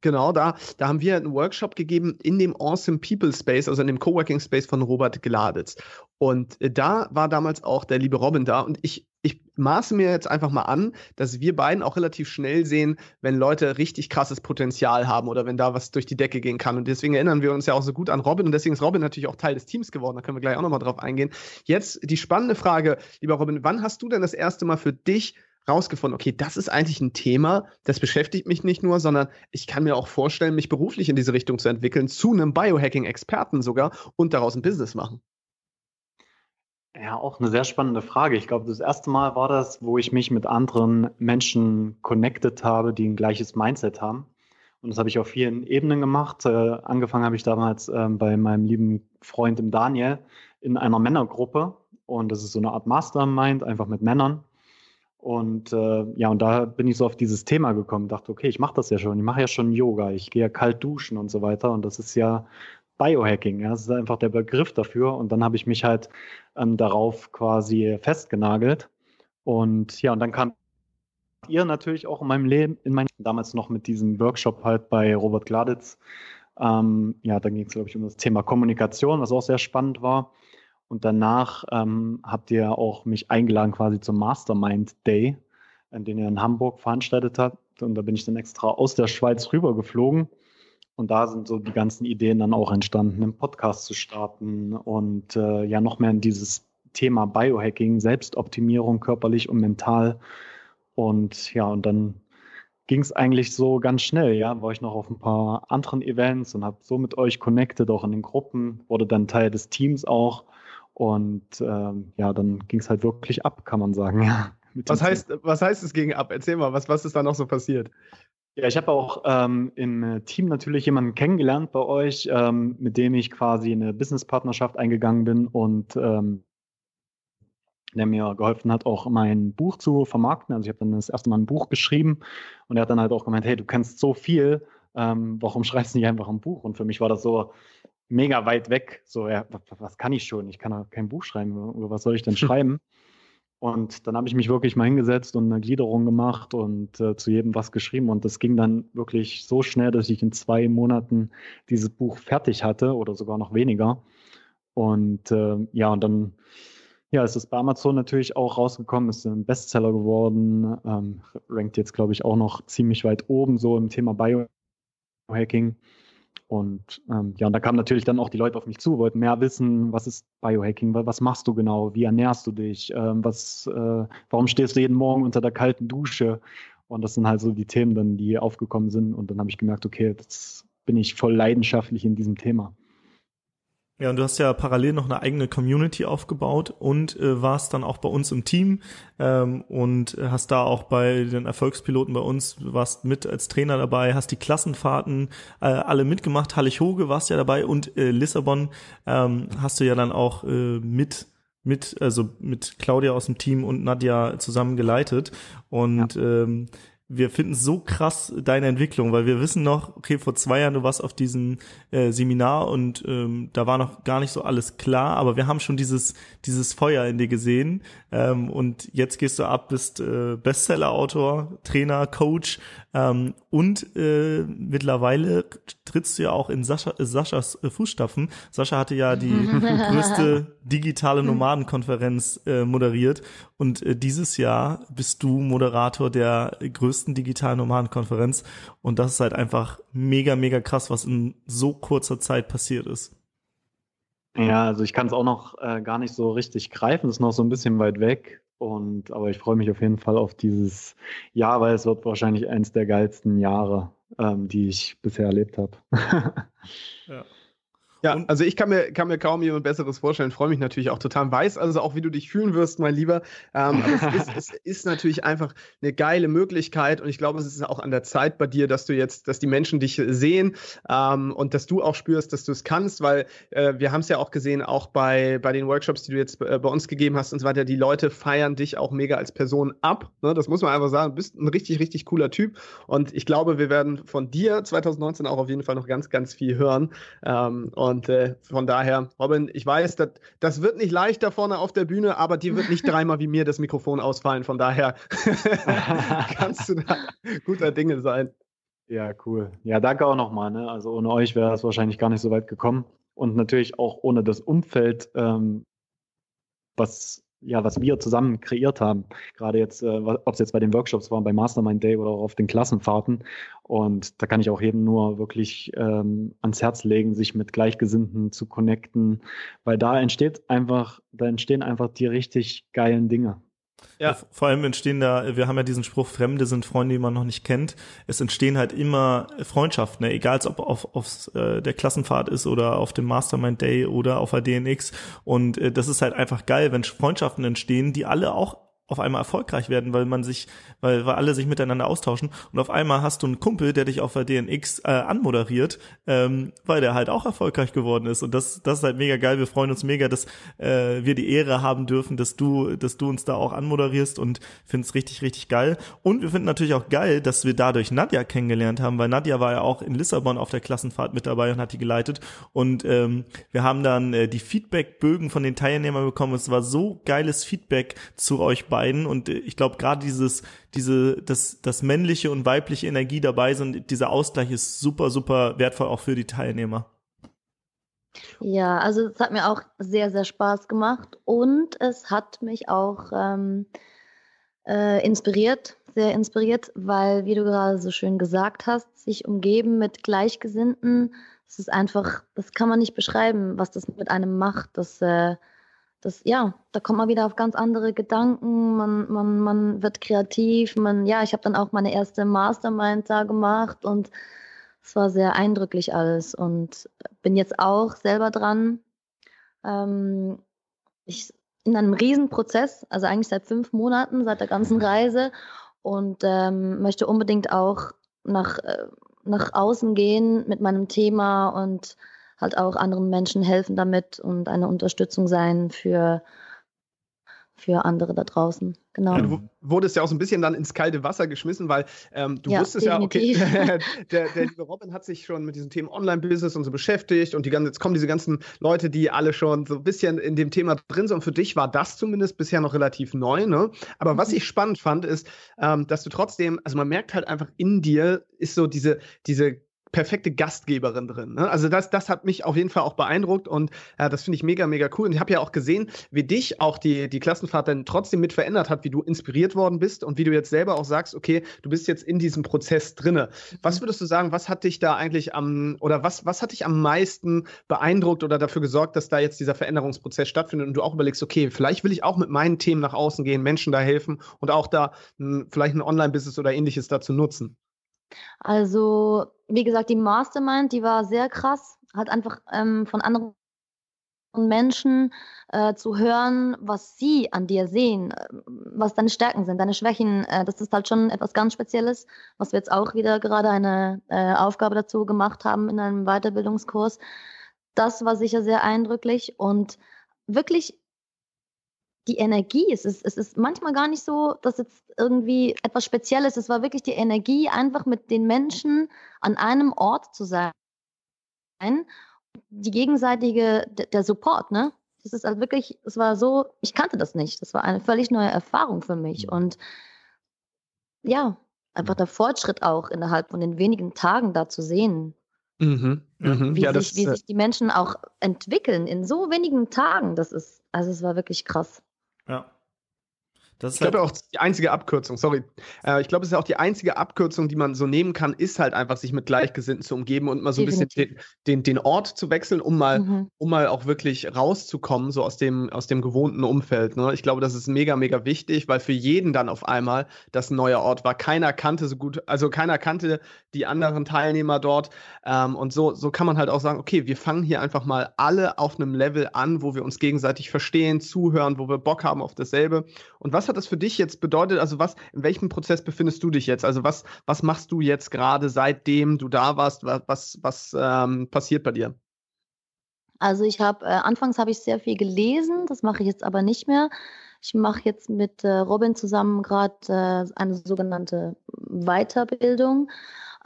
Genau, da, da haben wir einen Workshop gegeben in dem Awesome People Space, also in dem Coworking Space von Robert Gladitz. Und äh, da war damals auch der liebe Robin da und ich, ich maße mir jetzt einfach mal an, dass wir beiden auch relativ schnell sehen, wenn Leute richtig krasses Potenzial haben oder wenn da was durch die Decke gehen kann. Und deswegen erinnern wir uns ja auch so gut an Robin und deswegen ist Robin natürlich auch Teil des Teams geworden. Da können wir gleich auch nochmal drauf eingehen. Jetzt die spannende Frage, lieber Robin, wann hast du denn das erste Mal für dich rausgefunden, okay, das ist eigentlich ein Thema, das beschäftigt mich nicht nur, sondern ich kann mir auch vorstellen, mich beruflich in diese Richtung zu entwickeln, zu einem Biohacking-Experten sogar und daraus ein Business machen. Ja, auch eine sehr spannende Frage. Ich glaube, das erste Mal war das, wo ich mich mit anderen Menschen connected habe, die ein gleiches Mindset haben. Und das habe ich auf vielen Ebenen gemacht. Äh, angefangen habe ich damals äh, bei meinem lieben Freund im Daniel in einer Männergruppe. Und das ist so eine Art Mastermind, einfach mit Männern. Und äh, ja, und da bin ich so auf dieses Thema gekommen, dachte, okay, ich mache das ja schon, ich mache ja schon Yoga, ich gehe ja kalt duschen und so weiter. Und das ist ja Biohacking, ja, das ist einfach der Begriff dafür. Und dann habe ich mich halt ähm, darauf quasi festgenagelt. Und ja, und dann kam ihr natürlich auch in meinem Leben, in meinem damals noch mit diesem Workshop halt bei Robert Gladitz. Ähm, ja, da ging es, glaube ich, um das Thema Kommunikation, was auch sehr spannend war. Und danach ähm, habt ihr auch mich eingeladen quasi zum Mastermind Day, den ihr in Hamburg veranstaltet habt. Und da bin ich dann extra aus der Schweiz rübergeflogen. Und da sind so die ganzen Ideen dann auch entstanden, einen Podcast zu starten und äh, ja noch mehr in dieses Thema Biohacking, Selbstoptimierung körperlich und mental. Und ja, und dann ging es eigentlich so ganz schnell, ja, war ich noch auf ein paar anderen Events und habe so mit euch connected, auch in den Gruppen, wurde dann Teil des Teams auch und ähm, ja, dann ging es halt wirklich ab, kann man sagen. Ja, was, heißt, was heißt es ging ab? Erzähl mal, was, was ist da noch so passiert? Ja, ich habe auch ähm, im Team natürlich jemanden kennengelernt bei euch, ähm, mit dem ich quasi eine Businesspartnerschaft eingegangen bin und ähm, der mir geholfen hat, auch mein Buch zu vermarkten. Also ich habe dann das erste Mal ein Buch geschrieben und er hat dann halt auch gemeint, hey, du kennst so viel, ähm, warum schreibst du nicht einfach ein Buch? Und für mich war das so mega weit weg. So, ja, was kann ich schon? Ich kann kein Buch schreiben. Oder was soll ich denn schreiben? Und dann habe ich mich wirklich mal hingesetzt und eine Gliederung gemacht und äh, zu jedem was geschrieben. Und das ging dann wirklich so schnell, dass ich in zwei Monaten dieses Buch fertig hatte oder sogar noch weniger. Und äh, ja, und dann ja, ist es bei Amazon natürlich auch rausgekommen, ist ein Bestseller geworden, ähm, rankt jetzt, glaube ich, auch noch ziemlich weit oben so im Thema Biohacking. Und ähm, ja, und da kamen natürlich dann auch die Leute auf mich zu, wollten mehr wissen, was ist Biohacking, was machst du genau, wie ernährst du dich, ähm, was, äh, warum stehst du jeden Morgen unter der kalten Dusche? Und das sind halt so die Themen dann, die aufgekommen sind. Und dann habe ich gemerkt, okay, jetzt bin ich voll leidenschaftlich in diesem Thema. Ja, und du hast ja parallel noch eine eigene Community aufgebaut und äh, warst dann auch bei uns im Team ähm, und hast da auch bei den Erfolgspiloten bei uns, warst mit als Trainer dabei, hast die Klassenfahrten äh, alle mitgemacht, Hallig-Hoge warst ja dabei und äh, Lissabon ähm, hast du ja dann auch äh, mit mit, also mit Claudia aus dem Team und Nadja zusammen geleitet. Und ja. ähm, wir finden so krass deine Entwicklung, weil wir wissen noch, okay, vor zwei Jahren du warst auf diesem äh, Seminar und ähm, da war noch gar nicht so alles klar, aber wir haben schon dieses dieses Feuer in dir gesehen ähm, und jetzt gehst du ab, bist äh, Bestseller-Autor, Trainer, Coach ähm, und äh, mittlerweile trittst du ja auch in Sascha, äh, Saschas äh, Fußstapfen. Sascha hatte ja die größte digitale Nomadenkonferenz äh, moderiert und äh, dieses Jahr bist du Moderator der größten digitalen Nomadenkonferenz und das ist halt einfach mega, mega krass, was in so kurzer Zeit passiert ist. Ja, also ich kann es auch noch äh, gar nicht so richtig greifen, ist noch so ein bisschen weit weg. Und, aber ich freue mich auf jeden Fall auf dieses Jahr, weil es wird wahrscheinlich eines der geilsten Jahre, ähm, die ich bisher erlebt habe. ja. Ja, und also ich kann mir, kann mir kaum jemand Besseres vorstellen. Freue mich natürlich auch total. Weiß also auch, wie du dich fühlen wirst, mein Lieber. Ähm, es ist, es ist natürlich einfach eine geile Möglichkeit und ich glaube, es ist auch an der Zeit bei dir, dass du jetzt, dass die Menschen dich sehen ähm, und dass du auch spürst, dass du es kannst, weil äh, wir haben es ja auch gesehen, auch bei, bei den Workshops, die du jetzt äh, bei uns gegeben hast und so weiter, die Leute feiern dich auch mega als Person ab. Ne? Das muss man einfach sagen. Du bist ein richtig, richtig cooler Typ und ich glaube, wir werden von dir 2019 auch auf jeden Fall noch ganz, ganz viel hören. Ähm, und äh, von daher, Robin, ich weiß, dat, das wird nicht leicht da vorne auf der Bühne, aber dir wird nicht dreimal wie mir das Mikrofon ausfallen. Von daher kannst du da guter Dinge sein. Ja, cool. Ja, danke auch nochmal. Ne? Also ohne euch wäre es wahrscheinlich gar nicht so weit gekommen. Und natürlich auch ohne das Umfeld, ähm, was ja, was wir zusammen kreiert haben. Gerade jetzt, äh, ob es jetzt bei den Workshops war, bei Mastermind Day oder auch auf den Klassenfahrten. Und da kann ich auch jedem nur wirklich ähm, ans Herz legen, sich mit Gleichgesinnten zu connecten, weil da entsteht einfach, da entstehen einfach die richtig geilen Dinge. Ja. Vor allem entstehen da, wir haben ja diesen Spruch, Fremde sind Freunde, die man noch nicht kennt. Es entstehen halt immer Freundschaften, ne? egal ob auf, auf äh, der Klassenfahrt ist oder auf dem Mastermind Day oder auf der DNX. Und äh, das ist halt einfach geil, wenn Freundschaften entstehen, die alle auch auf einmal erfolgreich werden, weil man sich, weil, weil alle sich miteinander austauschen und auf einmal hast du einen Kumpel, der dich auf der DNX äh, anmoderiert, ähm, weil der halt auch erfolgreich geworden ist und das, das ist halt mega geil. Wir freuen uns mega, dass äh, wir die Ehre haben dürfen, dass du, dass du uns da auch anmoderierst und finden es richtig, richtig geil. Und wir finden natürlich auch geil, dass wir dadurch Nadja kennengelernt haben, weil Nadja war ja auch in Lissabon auf der Klassenfahrt mit dabei und hat die geleitet und ähm, wir haben dann äh, die Feedbackbögen von den Teilnehmern bekommen. Es war so geiles Feedback zu euch beiden und äh, ich glaube gerade dieses diese dass das männliche und weibliche Energie dabei sind, dieser Ausgleich ist super super wertvoll auch für die Teilnehmer. Ja, also es hat mir auch sehr sehr Spaß gemacht und es hat mich auch ähm, äh, inspiriert, sehr inspiriert, weil wie du gerade so schön gesagt hast, sich umgeben mit Gleichgesinnten, das ist einfach, das kann man nicht beschreiben, was das mit einem macht. Das äh, das, ja, da kommt man wieder auf ganz andere Gedanken, man, man, man wird kreativ, man, ja, ich habe dann auch meine erste Mastermind da gemacht und es war sehr eindrücklich alles und bin jetzt auch selber dran. Ähm, ich in einem Riesenprozess, also eigentlich seit fünf Monaten, seit der ganzen Reise und ähm, möchte unbedingt auch nach, äh, nach außen gehen mit meinem Thema und halt auch anderen Menschen helfen damit und eine Unterstützung sein für, für andere da draußen. Genau. Ja, du wurdest ja auch so ein bisschen dann ins kalte Wasser geschmissen, weil ähm, du Ja, wusstest ja, okay, definitiv. der, der liebe Robin hat sich schon mit diesen Themen Online-Business und so beschäftigt und die ganzen, jetzt kommen diese ganzen Leute, die alle schon so ein bisschen in dem Thema drin sind. Und für dich war das zumindest bisher noch relativ neu, ne? Aber was Mhm. ich spannend fand, ist, ähm, dass du trotzdem, also man merkt halt einfach in dir ist so diese, diese perfekte Gastgeberin drin. Ne? Also das, das hat mich auf jeden Fall auch beeindruckt und äh, das finde ich mega, mega cool. Und ich habe ja auch gesehen, wie dich auch die, die Klassenfahrt dann trotzdem mit verändert hat, wie du inspiriert worden bist und wie du jetzt selber auch sagst, okay, du bist jetzt in diesem Prozess drinne. Was würdest du sagen, was hat dich da eigentlich am, oder was, was hat dich am meisten beeindruckt oder dafür gesorgt, dass da jetzt dieser Veränderungsprozess stattfindet und du auch überlegst, okay, vielleicht will ich auch mit meinen Themen nach außen gehen, Menschen da helfen und auch da mh, vielleicht ein Online-Business oder ähnliches dazu nutzen? Also, wie gesagt, die Mastermind, die war sehr krass, hat einfach ähm, von anderen Menschen äh, zu hören, was sie an dir sehen, äh, was deine Stärken sind, deine Schwächen. Äh, das ist halt schon etwas ganz Spezielles, was wir jetzt auch wieder gerade eine äh, Aufgabe dazu gemacht haben in einem Weiterbildungskurs. Das war sicher sehr eindrücklich und wirklich die Energie. Es ist, es ist manchmal gar nicht so, dass jetzt irgendwie etwas Spezielles. Es war wirklich die Energie, einfach mit den Menschen an einem Ort zu sein. Die gegenseitige, der Support, ne? Das ist halt wirklich, es war so, ich kannte das nicht. Das war eine völlig neue Erfahrung für mich. Und ja, einfach der Fortschritt auch innerhalb von den wenigen Tagen da zu sehen, Mhm. Mhm. wie, Ja, sich, das, wie äh, sich die Menschen auch entwickeln in so wenigen Tagen. Das ist, also es war wirklich krass. Ja. Das ist Ich glaube halt, auch die einzige Abkürzung, sorry. Äh, ich glaube, es ist auch die einzige Abkürzung, die man so nehmen kann, ist halt einfach, sich mit Gleichgesinnten zu umgeben und mal so ein bisschen den, Definitiv. den, den Ort zu wechseln, um mal, Mhm. um mal auch wirklich rauszukommen, so aus dem, aus dem gewohnten Umfeld. Ne? Ich glaube, das ist mega, mega wichtig, weil für jeden dann auf einmal das ein neuer Ort war. Keiner kannte so gut, also keiner kannte die anderen Teilnehmer dort. Ähm, und so, so kann man halt auch sagen, okay, wir fangen hier einfach mal alle auf einem Level an, wo wir uns gegenseitig verstehen, zuhören, wo wir Bock haben auf dasselbe. Und was hat das für dich jetzt bedeutet? Also was, in welchem Prozess befindest du dich jetzt? Also was, was machst du jetzt gerade, seitdem du da warst? Was, was, was ähm, passiert bei dir? Also ich habe, äh, anfangs habe ich sehr viel gelesen, das mache ich jetzt aber nicht mehr. Ich mache jetzt mit äh, Robin zusammen gerade äh, eine sogenannte Weiterbildung.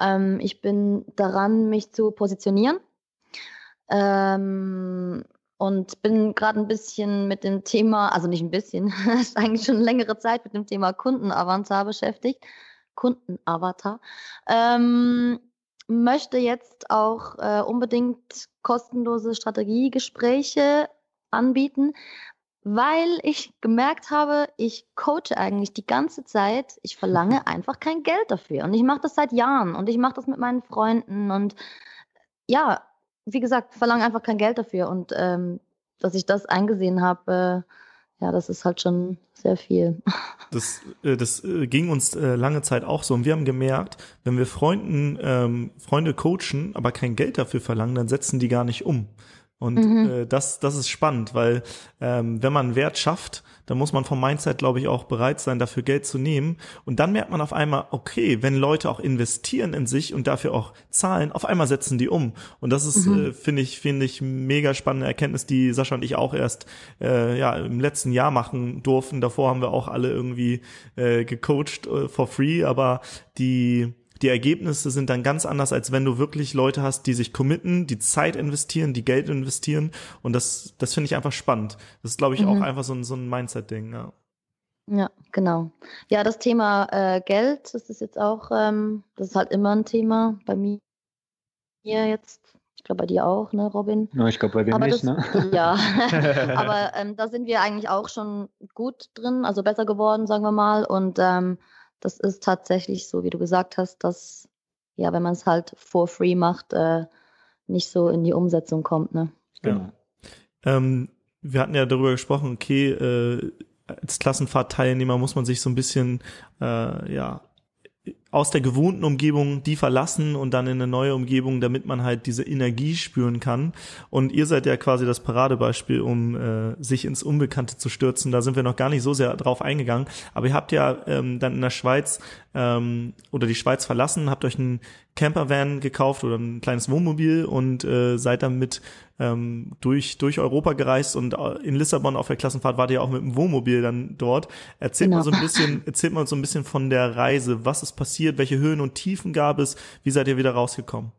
Ähm, ich bin daran, mich zu positionieren. Ähm, und bin gerade ein bisschen mit dem Thema, also nicht ein bisschen, ist eigentlich schon längere Zeit mit dem Thema Kundenavatar beschäftigt. Kundenavatar. Ähm, möchte jetzt auch äh, unbedingt kostenlose Strategiegespräche anbieten, weil ich gemerkt habe, ich coache eigentlich die ganze Zeit. Ich verlange einfach kein Geld dafür. Und ich mache das seit Jahren und ich mache das mit meinen Freunden und ja, wie gesagt, verlange einfach kein Geld dafür. Und ähm, dass ich das eingesehen habe, äh, ja, das ist halt schon sehr viel. das, äh, das äh, ging uns äh, lange Zeit auch so. Und wir haben gemerkt, wenn wir Freunden, ähm, Freunde coachen, aber kein Geld dafür verlangen, dann setzen die gar nicht um. Und Mhm. äh, das, das ist spannend, weil ähm, wenn man Wert schafft, dann muss man vom Mindset, glaube ich, auch bereit sein, dafür Geld zu nehmen. Und dann merkt man auf einmal, okay, wenn Leute auch investieren in sich und dafür auch zahlen, auf einmal setzen die um. Und das ist, Mhm. äh, finde ich, finde ich, mega spannende Erkenntnis, die Sascha und ich auch erst äh, ja im letzten Jahr machen durften. Davor haben wir auch alle irgendwie äh, gecoacht äh, for free, aber die die Ergebnisse sind dann ganz anders, als wenn du wirklich Leute hast, die sich committen, die Zeit investieren, die Geld investieren. Und das, das finde ich einfach spannend. Das ist, glaube ich, auch Mhm. einfach so ein, so ein Mindset-Ding. Ja. Ja, genau. Ja, das Thema äh, Geld, das ist jetzt auch, ähm, das ist halt immer ein Thema bei mir jetzt. Ich glaube bei dir auch, ne, Robin? Ja, ich glaube, bei wem Aber nicht, das, ne? ja, aber ähm, da sind wir eigentlich auch schon gut drin, also besser geworden, sagen wir mal. Und ähm, das ist tatsächlich so, wie du gesagt hast, dass, ja, wenn man es halt for free macht, äh, nicht so in die Umsetzung kommt, ne? Genau. Ähm, wir hatten ja darüber gesprochen, okay, äh, als Klassenfahrtteilnehmer muss man sich so ein bisschen, äh, ja, aus der gewohnten Umgebung die verlassen und dann in eine neue Umgebung, damit man halt diese Energie spüren kann. Und ihr seid ja quasi das Paradebeispiel, um äh, sich ins Unbekannte zu stürzen. Da sind wir noch gar nicht so sehr drauf eingegangen. Aber ihr habt ja ähm, dann in der Schweiz ähm, oder die Schweiz verlassen, habt euch einen Campervan gekauft oder ein kleines Wohnmobil und äh, seid dann mit ähm, durch, durch Europa gereist und äh, in Lissabon auf der Klassenfahrt war ihr auch mit dem Wohnmobil dann dort. Erzählt genau. mal so ein bisschen, erzählt mal so ein bisschen von der Reise. Was ist passiert? Welche Höhen und Tiefen gab es? Wie seid ihr wieder rausgekommen?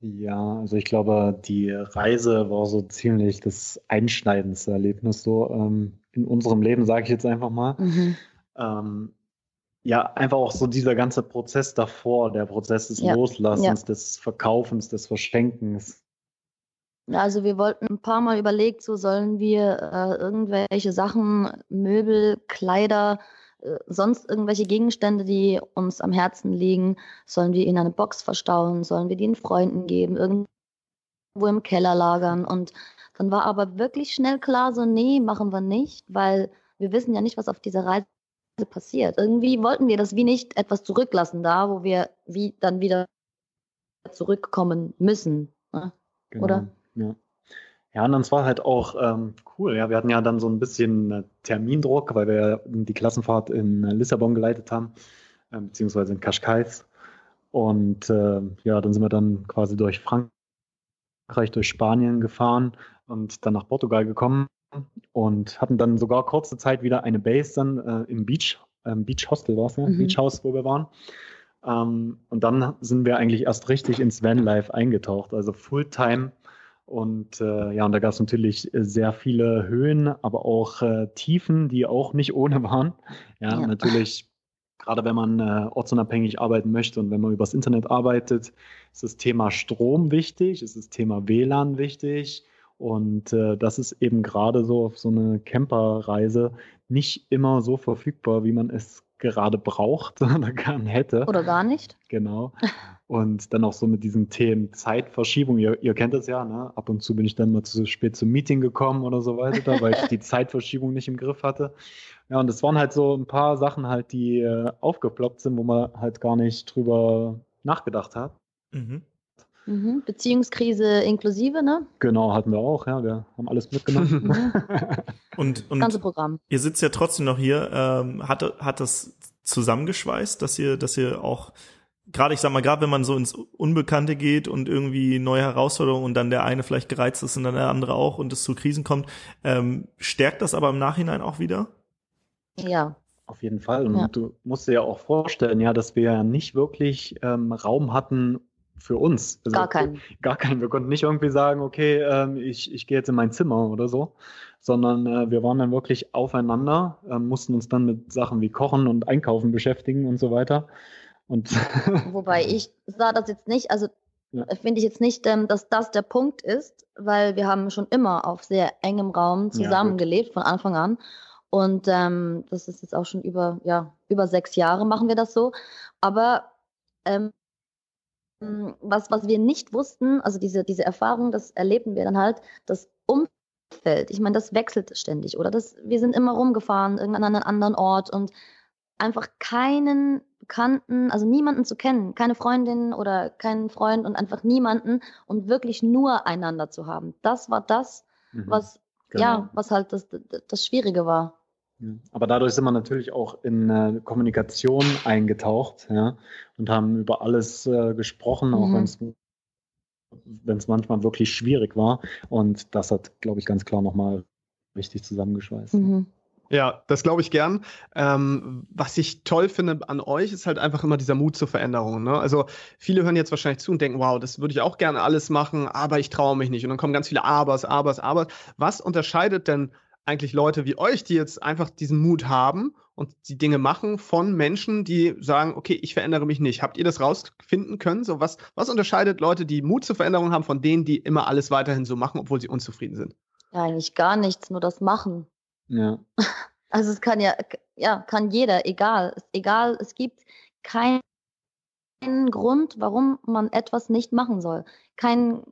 Ja, also ich glaube, die Reise war so ziemlich das einschneidendste Erlebnis so ähm, in unserem Leben, sage ich jetzt einfach mal. Mhm. Ähm, ja, einfach auch so dieser ganze Prozess davor, der Prozess des ja. Loslassens, ja. des Verkaufens, des Verschenkens. Also wir wollten ein paar Mal überlegt, so sollen wir äh, irgendwelche Sachen, Möbel, Kleider, sonst irgendwelche Gegenstände, die uns am Herzen liegen, sollen wir in eine Box verstauen, sollen wir die den Freunden geben, irgendwo im Keller lagern. Und dann war aber wirklich schnell klar, so, nee, machen wir nicht, weil wir wissen ja nicht, was auf dieser Reise passiert. Irgendwie wollten wir das wie nicht etwas zurücklassen da, wo wir wie dann wieder zurückkommen müssen. Ne? Genau, Oder? Ja. Ja, und dann war halt auch ähm, cool. Ja, wir hatten ja dann so ein bisschen äh, Termindruck, weil wir die Klassenfahrt in äh, Lissabon geleitet haben, äh, beziehungsweise in Cascais. Und äh, ja, dann sind wir dann quasi durch Frankreich, durch Spanien gefahren und dann nach Portugal gekommen und hatten dann sogar kurze Zeit wieder eine Base dann äh, im Beach, ähm, Beach Hostel war es ja, mhm. Beach House, wo wir waren. Ähm, und dann sind wir eigentlich erst richtig ins Vanlife eingetaucht, also Fulltime und äh, ja, und da gab es natürlich sehr viele Höhen, aber auch äh, Tiefen, die auch nicht ohne waren. Ja, ja. natürlich, gerade wenn man äh, ortsunabhängig arbeiten möchte und wenn man übers Internet arbeitet, ist das Thema Strom wichtig, ist das Thema WLAN wichtig. Und äh, das ist eben gerade so auf so eine Camperreise nicht immer so verfügbar, wie man es gerade braucht oder gern hätte. Oder gar nicht. Genau. Und dann auch so mit diesen Themen Zeitverschiebung. Ihr, ihr kennt das ja, ne? Ab und zu bin ich dann mal zu spät zum Meeting gekommen oder so weiter, weil ich die Zeitverschiebung nicht im Griff hatte. Ja, und es waren halt so ein paar Sachen halt, die äh, aufgeploppt sind, wo man halt gar nicht drüber nachgedacht hat. Mhm. Mhm. Beziehungskrise inklusive, ne? Genau, hatten wir auch, ja. Wir haben alles mitgenommen. und, und ganze Programm. Ihr sitzt ja trotzdem noch hier. Ähm, hat, hat das zusammengeschweißt, dass ihr, dass ihr auch gerade, ich sag mal, gerade wenn man so ins Unbekannte geht und irgendwie neue Herausforderungen und dann der eine vielleicht gereizt ist und dann der andere auch und es zu Krisen kommt, ähm, stärkt das aber im Nachhinein auch wieder? Ja. Auf jeden Fall. Und ja. du musst dir ja auch vorstellen, ja, dass wir ja nicht wirklich ähm, Raum hatten für uns. Also, gar keinen. Gar keinen. Wir konnten nicht irgendwie sagen, okay, ähm, ich, ich gehe jetzt in mein Zimmer oder so, sondern äh, wir waren dann wirklich aufeinander, äh, mussten uns dann mit Sachen wie Kochen und Einkaufen beschäftigen und so weiter. Und Wobei ich sah das jetzt nicht, also ja. finde ich jetzt nicht, ähm, dass das der Punkt ist, weil wir haben schon immer auf sehr engem Raum zusammengelebt ja, von Anfang an. Und ähm, das ist jetzt auch schon über, ja, über sechs Jahre machen wir das so. Aber ähm, was, was wir nicht wussten, also diese, diese Erfahrung, das erleben wir dann halt, das Umfeld, ich meine, das wechselt ständig, oder? Das, wir sind immer rumgefahren, irgendwann an einen anderen Ort und einfach keinen Bekannten, also niemanden zu kennen, keine Freundin oder keinen Freund und einfach niemanden und wirklich nur einander zu haben. Das war das, mhm, was, genau. ja, was halt das, das Schwierige war. Aber dadurch sind wir natürlich auch in äh, Kommunikation eingetaucht, ja, und haben über alles äh, gesprochen, auch mhm. wenn es manchmal wirklich schwierig war. Und das hat, glaube ich, ganz klar nochmal richtig zusammengeschweißt. Mhm. Ja, das glaube ich gern. Ähm, was ich toll finde an euch, ist halt einfach immer dieser Mut zur Veränderung. Ne? Also viele hören jetzt wahrscheinlich zu und denken, wow, das würde ich auch gerne alles machen, aber ich traue mich nicht. Und dann kommen ganz viele Abers, Abers, Abers. Was unterscheidet denn eigentlich Leute wie euch, die jetzt einfach diesen Mut haben und die Dinge machen, von Menschen, die sagen, okay, ich verändere mich nicht. Habt ihr das rausfinden können? So was, was unterscheidet Leute, die Mut zur Veränderung haben, von denen, die immer alles weiterhin so machen, obwohl sie unzufrieden sind? Ja, eigentlich gar nichts, nur das Machen. Ja. Also es kann ja, ja, kann jeder, egal. Egal, es gibt keinen Grund, warum man etwas nicht machen soll. Kein,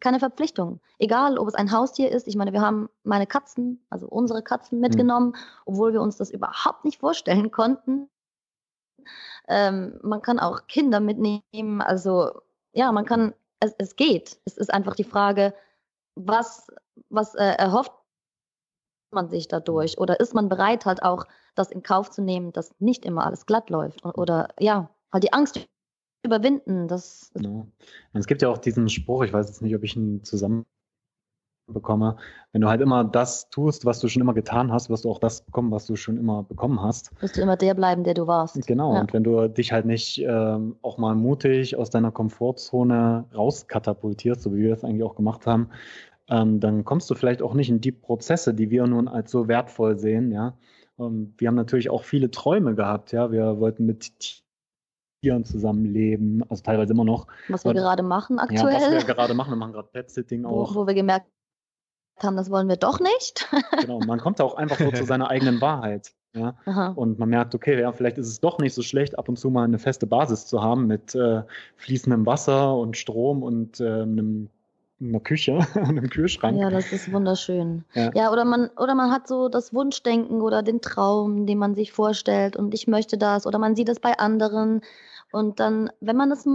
keine Verpflichtung. Egal, ob es ein Haustier ist. Ich meine, wir haben meine Katzen, also unsere Katzen mitgenommen, mhm. obwohl wir uns das überhaupt nicht vorstellen konnten. Ähm, man kann auch Kinder mitnehmen. Also ja, man kann, es, es geht. Es ist einfach die Frage, was, was äh, erhofft man sich dadurch? Oder ist man bereit, halt auch das in Kauf zu nehmen, dass nicht immer alles glatt läuft? Oder ja, halt die Angst überwinden. Das Genau. Und es gibt ja auch diesen Spruch, ich weiß jetzt nicht, ob ich ihn zusammen bekomme. Wenn du halt immer das tust, was du schon immer getan hast, wirst du auch das bekommen, was du schon immer bekommen hast. wirst du immer der bleiben, der du warst. Genau, Ja. und wenn du dich halt nicht ähm, auch mal mutig aus deiner Komfortzone rauskatapultierst, so wie wir es eigentlich auch gemacht haben, ähm, dann kommst du vielleicht auch nicht in die Prozesse, die wir nun als so wertvoll sehen, ja. Ähm, wir haben natürlich auch viele Träume gehabt, ja. Wir wollten mit Tieren zusammenleben, also teilweise immer noch. Was wir gerade machen Ja, was aktuell, wir gerade machen, wir machen gerade Pet-Sitting wo, auch. wo wir gemerkt haben, das wollen wir doch nicht. Genau, man kommt da auch einfach so zu seiner eigenen Wahrheit. Ja? Aha. Und man merkt, okay, ja, vielleicht ist es doch nicht so schlecht, ab und zu mal eine feste Basis zu haben mit äh, fließendem Wasser und Strom und äh, einem, einer Küche, einem Kühlschrank. Ja, das ist wunderschön. Ja. Ja. oder man oder man hat so das Wunschdenken oder den Traum, den man sich vorstellt und ich möchte das oder man sieht es bei anderen und dann, wenn man es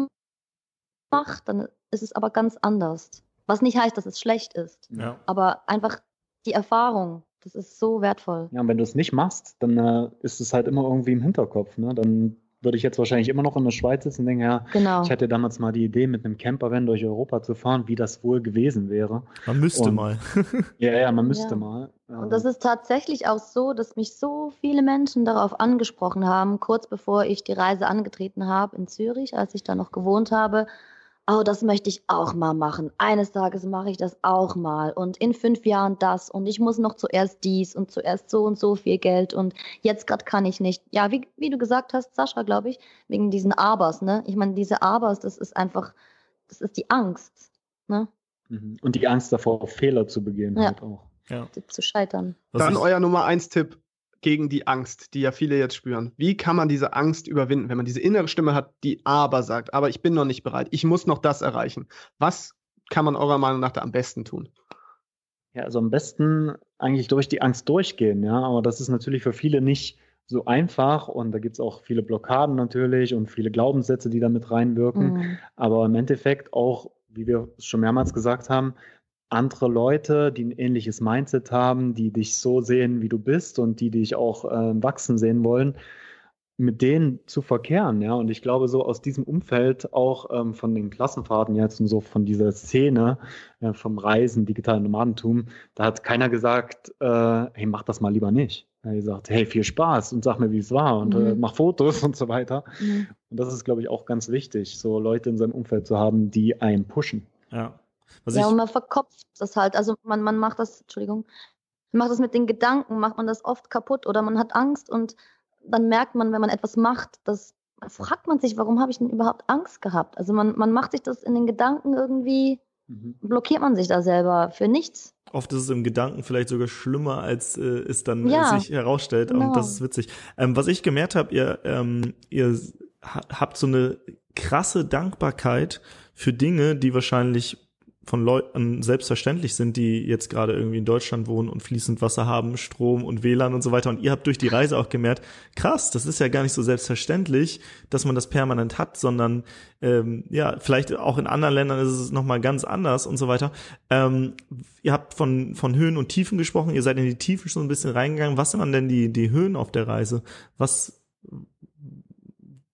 macht, dann ist es aber ganz anders. Was nicht heißt, dass es schlecht ist, Ja. aber einfach die Erfahrung, das ist so wertvoll. Ja, und wenn du es nicht machst, dann äh, ist es halt immer irgendwie im Hinterkopf. Ne? Dann würde ich jetzt wahrscheinlich immer noch in der Schweiz sitzen und denken, ja, Genau. ich hatte damals mal die Idee, mit einem Campervan durch Europa zu fahren, wie das wohl gewesen wäre. Man müsste Und- mal. Ja, ja, man müsste Ja. mal. Und das ist tatsächlich auch so, dass mich so viele Menschen darauf angesprochen haben, kurz bevor ich die Reise angetreten habe in Zürich, als ich da noch gewohnt habe. Oh, das möchte ich auch mal machen. Eines Tages mache ich das auch mal. Und in fünf Jahren das. Und ich muss noch zuerst dies und zuerst so und so viel Geld. Und jetzt gerade kann ich nicht. Ja, wie, wie du gesagt hast, Sascha, glaube ich, wegen diesen Abers, ne? Ich meine, diese Abers, das ist einfach, das ist die Angst, ne? Mhm. Und die Angst davor, Fehler zu begehen Ja. halt auch. Ja. Zu scheitern. Was Dann euer Nummer eins Tipp gegen die Angst, die ja viele jetzt spüren. Wie kann man diese Angst überwinden, wenn man diese innere Stimme hat, die aber sagt, aber ich bin noch nicht bereit, ich muss noch das erreichen. Was kann man eurer Meinung nach da am besten tun? Ja, also am besten eigentlich durch die Angst durchgehen, ja. Aber das ist natürlich für viele nicht so einfach und da gibt es auch viele Blockaden natürlich und viele Glaubenssätze, die da mit reinwirken. Mhm. Aber im Endeffekt auch, wie wir es schon mehrmals gesagt haben, andere Leute, die ein ähnliches Mindset haben, die dich so sehen, wie du bist und die dich auch äh, wachsen sehen wollen, mit denen zu verkehren, ja. Und ich glaube, so aus diesem Umfeld auch ähm, von den Klassenfahrten jetzt und so von dieser Szene äh, vom Reisen, digitalen Nomadentum, da hat keiner gesagt, äh, hey, mach das mal lieber nicht. Er hat gesagt, hey, viel Spaß und sag mir, wie es war und äh, Mhm. mach Fotos und so weiter. Mhm. Und das ist, glaube ich, auch ganz wichtig, so Leute in seinem Umfeld zu haben, die einen pushen. Ja. Was Ja, und man verkopft das halt. Also man, man macht das, Entschuldigung, man macht das mit den Gedanken, macht man das oft kaputt oder man hat Angst und dann merkt man, wenn man etwas macht, das fragt man sich, warum habe ich denn überhaupt Angst gehabt? Also man, man macht sich das in den Gedanken irgendwie, Mhm. blockiert man sich da selber für nichts. oft ist es im Gedanken vielleicht sogar schlimmer, als äh, es dann Ja, äh, sich herausstellt. genau. Und das ist witzig. Ähm, was ich gemerkt habe, ihr, ähm, ihr ha habt so eine krasse Dankbarkeit für Dinge, die wahrscheinlich von Leuten selbstverständlich sind, die jetzt gerade irgendwie in Deutschland wohnen und fließend Wasser haben, Strom und WLAN und so weiter. Und ihr habt durch die Reise auch gemerkt, krass, das ist ja gar nicht so selbstverständlich, dass man das permanent hat, sondern ähm, ja, vielleicht auch in anderen Ländern ist es nochmal ganz anders und so weiter. Ähm, ihr habt von, von Höhen und Tiefen gesprochen, ihr seid in die Tiefen schon ein bisschen reingegangen. Was waren denn die, die Höhen auf der Reise? Was,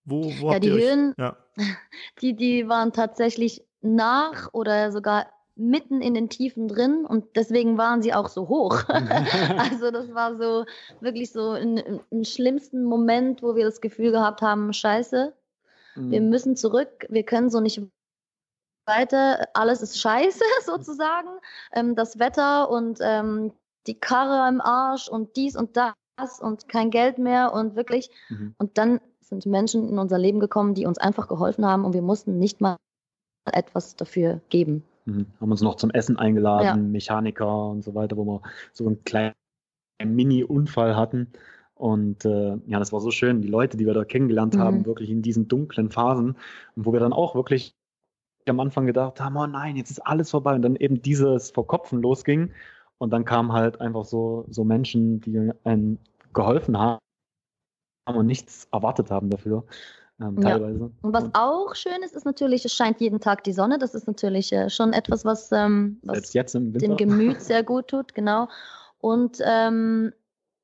wo, wo Ja, habt die Höhen- ja, Die, die waren tatsächlich nach oder sogar mitten in den Tiefen drin und deswegen waren sie auch so hoch. also das war so wirklich so ein, im schlimmsten Moment, wo wir das Gefühl gehabt haben, scheiße, wir Mhm. müssen zurück, wir können so nicht weiter, alles ist scheiße sozusagen. Ähm, das Wetter und ähm, die Karre im Arsch und dies und das und kein Geld mehr und wirklich. Mhm. Und dann sind Menschen in unser Leben gekommen, die uns einfach geholfen haben und wir mussten nicht mal etwas dafür geben. Mhm. Haben uns noch zum Essen eingeladen, Ja. Mechaniker und so weiter, wo wir so einen kleinen Mini-Unfall hatten. Und äh, ja, das war so schön, die Leute, die wir da kennengelernt Mhm. haben, wirklich in diesen dunklen Phasen, wo wir dann auch wirklich am Anfang gedacht haben, oh nein, jetzt ist alles vorbei. Und dann eben dieses Verkopfen losging. Und dann kamen halt einfach so, so Menschen, die einem geholfen haben und nichts erwartet haben dafür. Ähm, Ja. teilweise. Und was auch schön ist, ist natürlich, es scheint jeden Tag die Sonne. Das ist natürlich äh, schon etwas, was, ähm, was dem Gemüt sehr gut tut, genau. Und ähm,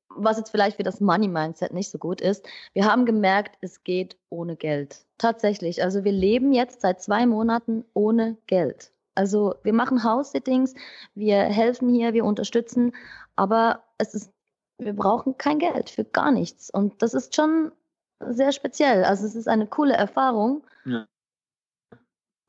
was jetzt vielleicht für das Money-Mindset nicht so gut ist, wir haben gemerkt, es geht ohne Geld. Tatsächlich. Also wir leben jetzt seit zwei Monaten ohne Geld. Also wir machen House-Sittings, wir helfen hier, wir unterstützen, aber es ist, wir brauchen kein Geld für gar nichts. Und das ist schon sehr speziell. Also es ist eine coole Erfahrung. Ja.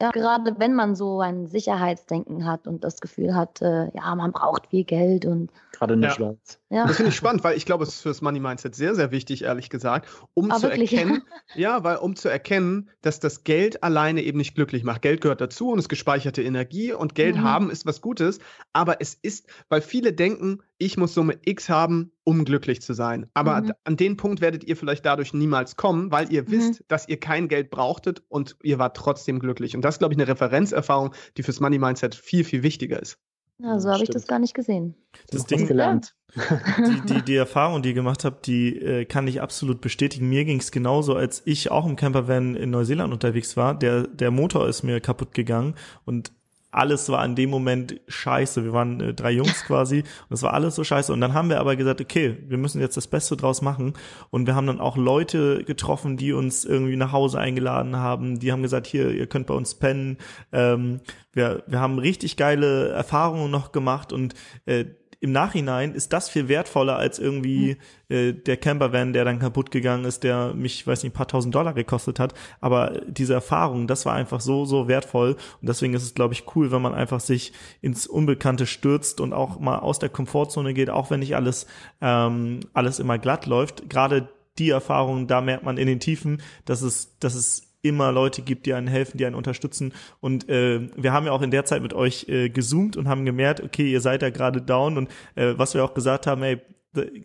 Ja, gerade wenn man so ein Sicherheitsdenken hat und das Gefühl hat, äh, ja, man braucht viel Geld und. Gerade in der ja. Schweiz. Ja. Das finde ich spannend, weil ich glaube, es ist für das Money Mindset sehr, sehr wichtig, ehrlich gesagt, um ah, zu wirklich? erkennen, ja, weil um zu erkennen, dass das Geld alleine eben nicht glücklich macht. Geld gehört dazu und ist gespeicherte Energie und Geld mhm. haben ist was Gutes, aber es ist, weil viele denken, ich muss Summe X haben, um glücklich zu sein. Aber mhm. an den Punkt werdet ihr vielleicht dadurch niemals kommen, weil ihr mhm. wisst, dass ihr kein Geld brauchtet und ihr wart trotzdem glücklich. Und das ist, glaube ich, eine Referenzerfahrung, die fürs Money Mindset viel, viel wichtiger ist. Ja, so habe ich das gar nicht gesehen. Das Ding gelernt. Die, die, die Erfahrung, die ihr gemacht habt, die äh, kann ich absolut bestätigen. Mir ging es genauso, als ich auch im Campervan in Neuseeland unterwegs war. Der, der Motor ist mir kaputt gegangen und alles war in dem Moment scheiße. Wir waren äh, drei Jungs quasi und es war alles so scheiße. Und dann haben wir aber gesagt, okay, wir müssen jetzt das Beste draus machen. Und wir haben dann auch Leute getroffen, die uns irgendwie nach Hause eingeladen haben. Die haben gesagt, hier, ihr könnt bei uns pennen. Ähm, wir, wir haben richtig geile Erfahrungen noch gemacht und äh, im Nachhinein ist das viel wertvoller als irgendwie mhm. äh, der Campervan, der dann kaputt gegangen ist, der mich, weiß nicht, ein paar tausend Dollar gekostet hat. Aber diese Erfahrung, das war einfach so, so wertvoll. Und deswegen ist es, glaube ich, cool, wenn man einfach sich ins Unbekannte stürzt und auch mal aus der Komfortzone geht, auch wenn nicht alles, ähm, alles immer glatt läuft. Gerade die Erfahrung, da merkt man in den Tiefen, dass es, dass es immer Leute gibt, die einen helfen, die einen unterstützen. Und äh, wir haben ja auch in der Zeit mit euch äh, gezoomt und haben gemerkt, okay, ihr seid ja gerade down und äh, was wir auch gesagt haben, ey,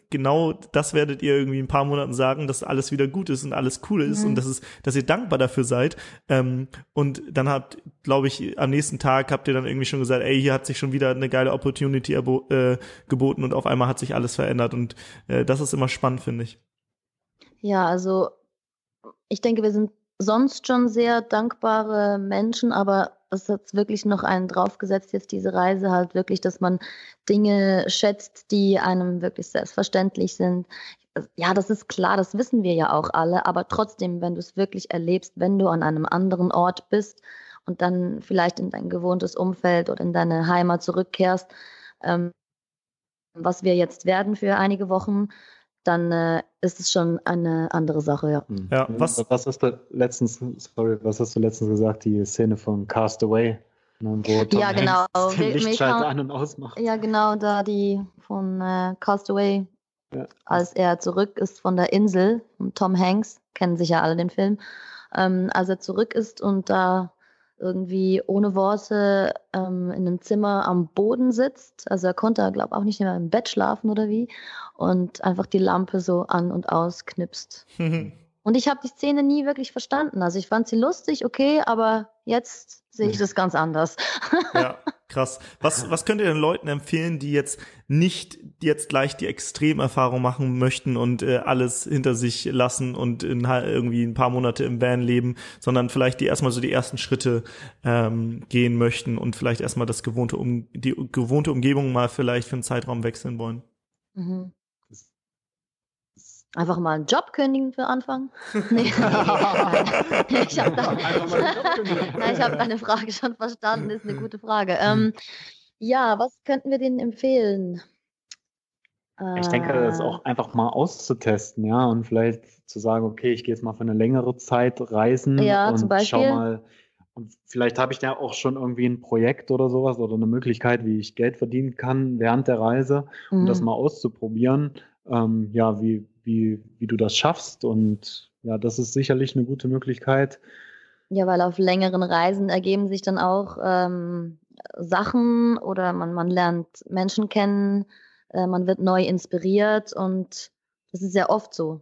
genau das werdet ihr irgendwie in ein paar Monaten sagen, dass alles wieder gut ist und alles cool ist mhm. und dass es, dass ihr dankbar dafür seid. Ähm, und dann habt, glaube ich, am nächsten Tag habt ihr dann irgendwie schon gesagt, ey, hier hat sich schon wieder eine geile Opportunity äh, geboten und auf einmal hat sich alles verändert und äh, das ist immer spannend, finde ich. Ja, also ich denke, wir sind sonst schon sehr dankbare Menschen, aber es hat wirklich noch einen draufgesetzt, jetzt diese Reise halt wirklich, dass man Dinge schätzt, die einem wirklich selbstverständlich sind. Ja, das ist klar, das wissen wir ja auch alle, aber trotzdem, wenn du es wirklich erlebst, wenn du an einem anderen Ort bist und dann vielleicht in dein gewohntes Umfeld oder in deine Heimat zurückkehrst, ähm, was wir jetzt werden für einige Wochen, dann äh, ist es schon eine andere Sache, ja. Hm. ja was, was hast du letztens, sorry, was hast du letztens gesagt, die Szene von Castaway? Ne, wo Tom ja, genau. Den Lichtschalter an- und ausmacht. Ja, genau, da die von äh, Castaway, ja. als er zurück ist von der Insel, Tom Hanks, kennen sicher alle den Film, ähm, als er zurück ist und da irgendwie ohne Worte ähm, in einem Zimmer am Boden sitzt. Also er konnte, glaube ich, auch nicht mehr im Bett schlafen oder wie. Und einfach die Lampe so an und aus knipst. und ich habe die Szene nie wirklich verstanden. Also ich fand sie lustig, okay, aber jetzt sehe ich das ganz anders. ja, krass. Was, was könnt ihr den Leuten empfehlen, die jetzt nicht jetzt gleich die Extremerfahrung machen möchten und äh, alles hinter sich lassen und in, irgendwie ein paar Monate im Van leben, sondern vielleicht die erstmal so die ersten Schritte ähm, gehen möchten und vielleicht erstmal das gewohnte um die gewohnte Umgebung mal vielleicht für einen Zeitraum wechseln wollen? Mhm. Einfach mal einen Job kündigen für Anfang? Nee. ich habe da, hab deine Frage schon verstanden, ist eine gute Frage. Ähm, ja, was könnten wir denen empfehlen? Ich denke, das ist äh. auch einfach mal auszutesten, ja, und vielleicht zu sagen, okay, ich gehe jetzt mal für eine längere Zeit reisen ja, und zum Beispiel. schau mal, und vielleicht habe ich da auch schon irgendwie ein Projekt oder sowas oder eine Möglichkeit, wie ich Geld verdienen kann während der Reise, um mhm. das mal auszuprobieren, ähm, ja, wie, wie, wie du das schaffst. Und ja, das ist sicherlich eine gute Möglichkeit. Ja, weil auf längeren Reisen ergeben sich dann auch ähm, Sachen oder man, man lernt Menschen kennen, äh, man wird neu inspiriert und das ist ja oft so.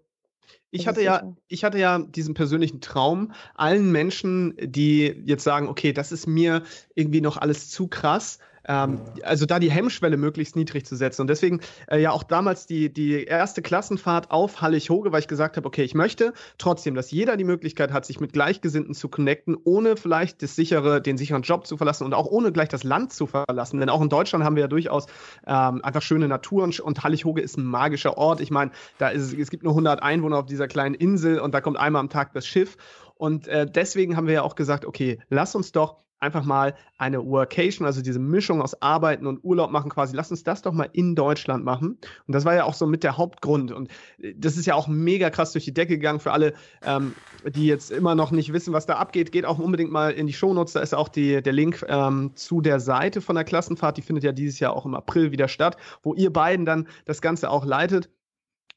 Ich hatte ja, ich hatte ja diesen persönlichen Traum, allen Menschen, die jetzt sagen, okay, das ist mir irgendwie noch alles zu krass, ähm, also da die Hemmschwelle möglichst niedrig zu setzen. Und deswegen äh, ja auch damals die, die erste Klassenfahrt auf Hallig-Hoge, weil ich gesagt habe, okay, ich möchte trotzdem, dass jeder die Möglichkeit hat, sich mit Gleichgesinnten zu connecten, ohne vielleicht das sichere, den sicheren Job zu verlassen und auch ohne gleich das Land zu verlassen. Denn auch in Deutschland haben wir ja durchaus ähm, einfach schöne Natur und, und Hallig-Hoge ist ein magischer Ort. Ich meine, da ist, es gibt nur 100 Einwohner auf dieser kleinen Insel und da kommt einmal am Tag das Schiff. Und äh, deswegen haben wir ja auch gesagt, okay, lass uns doch einfach mal eine Workation, also diese Mischung aus Arbeiten und Urlaub machen quasi. Lass uns das doch mal in Deutschland machen. Und das war ja auch so mit der Hauptgrund. Und äh, das ist ja auch mega krass durch die Decke gegangen für alle, ähm, die jetzt immer noch nicht wissen, was da abgeht. Geht auch unbedingt mal in die Shownotes. Da ist auch die, der Link ähm, zu der Seite von der Klassenfahrt. Die findet ja dieses Jahr auch im April wieder statt, wo ihr beiden dann das Ganze auch leitet.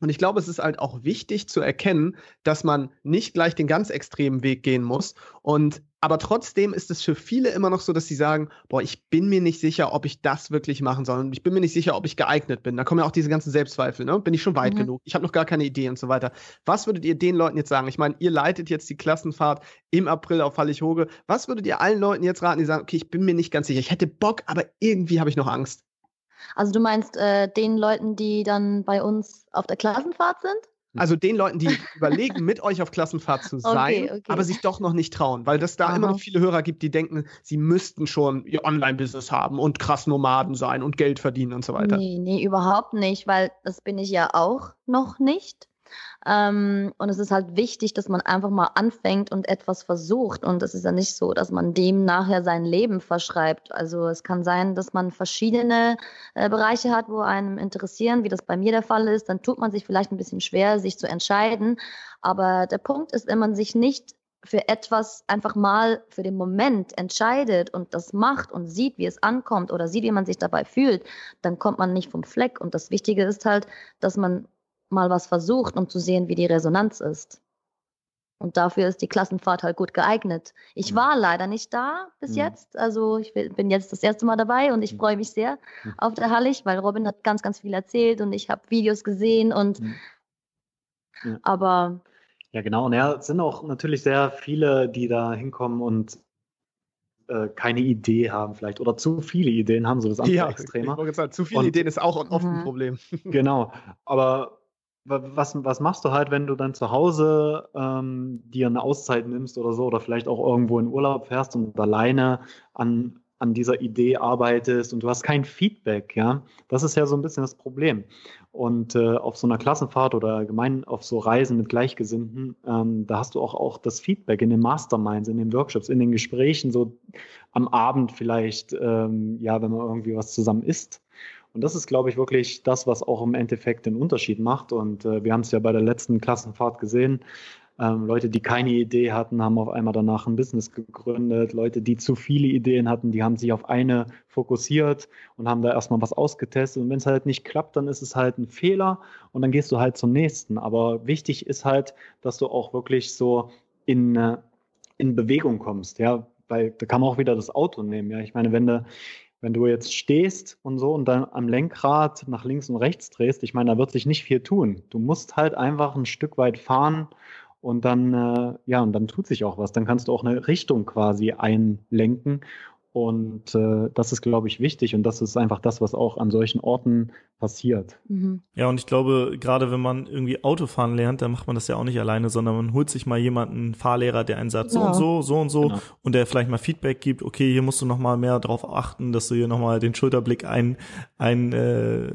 Und ich glaube, es ist halt auch wichtig zu erkennen, dass man nicht gleich den ganz extremen Weg gehen muss. Und aber trotzdem ist es für viele immer noch so, dass sie sagen, boah, ich bin mir nicht sicher, ob ich das wirklich machen soll. Und ich bin mir nicht sicher, ob ich geeignet bin. Da kommen ja auch diese ganzen Selbstzweifel, ne? Bin ich schon weit mhm. genug? Ich habe noch gar keine Idee und so weiter. Was würdet ihr den Leuten jetzt sagen? Ich meine, ihr leitet jetzt die Klassenfahrt im April auf Hallig-Hoge. Was würdet ihr allen Leuten jetzt raten, die sagen, okay, ich bin mir nicht ganz sicher. Ich hätte Bock, aber irgendwie habe ich noch Angst. Also du meinst äh, den Leuten, die dann bei uns auf der Klassenfahrt sind? Also den Leuten, die überlegen, mit euch auf Klassenfahrt zu sein, okay, okay. aber sich doch noch nicht trauen, weil das da Aha. immer noch viele Hörer gibt, die denken, sie müssten schon ihr Online-Business haben und krass Nomaden sein und Geld verdienen und so weiter. Nee, nee, überhaupt nicht, weil das bin ich ja auch noch nicht. Ähm, und es ist halt wichtig, dass man einfach mal anfängt und etwas versucht. Und es ist ja nicht so, dass man dem nachher sein Leben verschreibt. Also es kann sein, dass man verschiedene äh, Bereiche hat, wo einem interessieren, wie das bei mir der Fall ist. Dann tut man sich vielleicht ein bisschen schwer, sich zu entscheiden. Aber der Punkt ist, wenn man sich nicht für etwas einfach mal für den Moment entscheidet und das macht und sieht, wie es ankommt oder sieht, wie man sich dabei fühlt, dann kommt man nicht vom Fleck. Und das Wichtige ist halt, dass man mal was versucht, um zu sehen, wie die Resonanz ist. Und dafür ist die Klassenfahrt halt gut geeignet. Ich mhm. war leider nicht da bis mhm. jetzt. Also ich bin jetzt das erste Mal dabei und ich mhm. freue mich sehr mhm. auf der Hallig, weil Robin hat ganz, ganz viel erzählt und ich habe Videos gesehen und mhm. ja. aber ja, genau. Und ja, es sind auch natürlich sehr viele, die da hinkommen und äh, keine Idee haben vielleicht oder zu viele Ideen haben, so das andere ja, Extreme. Ich sagen, zu viele und, Ideen ist auch oft ein Problem. Genau. Aber was, was machst du halt, wenn du dann zu Hause ähm, dir eine Auszeit nimmst oder so oder vielleicht auch irgendwo in Urlaub fährst und alleine an, an dieser Idee arbeitest und du hast kein Feedback, ja? Das ist ja so ein bisschen das Problem. Und äh, auf so einer Klassenfahrt oder allgemein auf so Reisen mit Gleichgesinnten, ähm, da hast du auch, auch das Feedback in den Masterminds, in den Workshops, in den Gesprächen, so am Abend vielleicht, ähm, ja, wenn man irgendwie was zusammen isst und das ist, glaube ich, wirklich das, was auch im Endeffekt den Unterschied macht. Und äh, wir haben es ja bei der letzten Klassenfahrt gesehen. Ähm, Leute, die keine Idee hatten, haben auf einmal danach ein Business gegründet. Leute, die zu viele Ideen hatten, die haben sich auf eine fokussiert und haben da erstmal was ausgetestet. Und wenn es halt nicht klappt, dann ist es halt ein Fehler und dann gehst du halt zum nächsten. Aber wichtig ist halt, dass du auch wirklich so in, äh, in Bewegung kommst, ja, weil da kann man auch wieder das Auto nehmen. Ja, ich meine, wenn du wenn du jetzt stehst und so und dann am Lenkrad nach links und rechts drehst, ich meine, da wird sich nicht viel tun. Du musst halt einfach ein Stück weit fahren und dann, äh, ja, und dann tut sich auch was. Dann kannst du auch eine Richtung quasi einlenken und äh, das ist, glaube ich, wichtig und das ist einfach das, was auch an solchen Orten passiert. Mhm. Ja, und ich glaube, gerade wenn man irgendwie Autofahren lernt, dann macht man das ja auch nicht alleine, sondern man holt sich mal jemanden, einen Fahrlehrer, der einen sagt, ja. so und so, so und so, genau. und der vielleicht mal Feedback gibt, okay, hier musst du noch mal mehr drauf achten, dass du hier noch mal den Schulterblick ein, ein äh,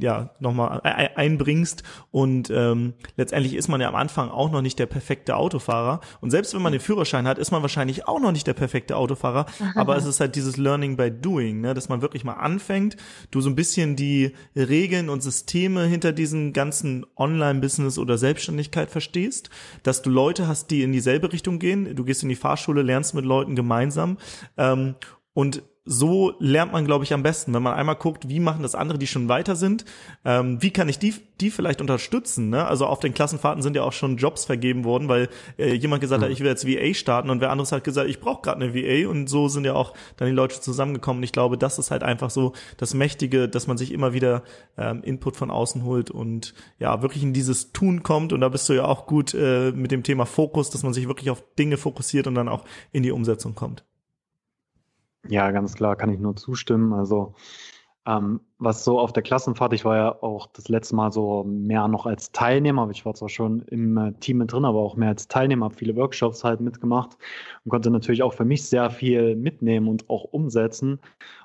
ja, noch mal einbringst. Und ähm, letztendlich ist man ja am Anfang auch noch nicht der perfekte Autofahrer. Und selbst wenn man den Führerschein hat, ist man wahrscheinlich auch noch nicht der perfekte Autofahrer. Aber es ist halt dieses Learning by Doing, ne? dass man wirklich mal anfängt, du so ein bisschen die Regeln und Systeme hinter diesem ganzen Online-Business oder Selbstständigkeit verstehst, dass du Leute hast, die in dieselbe Richtung gehen. Du gehst in die Fahrschule, lernst mit Leuten gemeinsam ähm, und so lernt man, glaube ich, am besten, wenn man einmal guckt, wie machen das andere, die schon weiter sind, ähm, wie kann ich die, die vielleicht unterstützen. Ne? Also auf den Klassenfahrten sind ja auch schon Jobs vergeben worden, weil äh, jemand gesagt mhm. hat, ich will jetzt VA starten und wer anderes hat gesagt, ich brauche gerade eine VA und so sind ja auch dann die Leute zusammengekommen. Ich glaube, das ist halt einfach so das Mächtige, dass man sich immer wieder ähm, Input von außen holt und ja, wirklich in dieses Tun kommt. Und da bist du ja auch gut äh, mit dem Thema Fokus, dass man sich wirklich auf Dinge fokussiert und dann auch in die Umsetzung kommt. Ja, ganz klar, kann ich nur zustimmen. Also ähm, was so auf der Klassenfahrt, ich war ja auch das letzte Mal so mehr noch als Teilnehmer, ich war zwar schon im äh, Team mit drin, aber auch mehr als Teilnehmer, habe viele Workshops halt mitgemacht und konnte natürlich auch für mich sehr viel mitnehmen und auch umsetzen.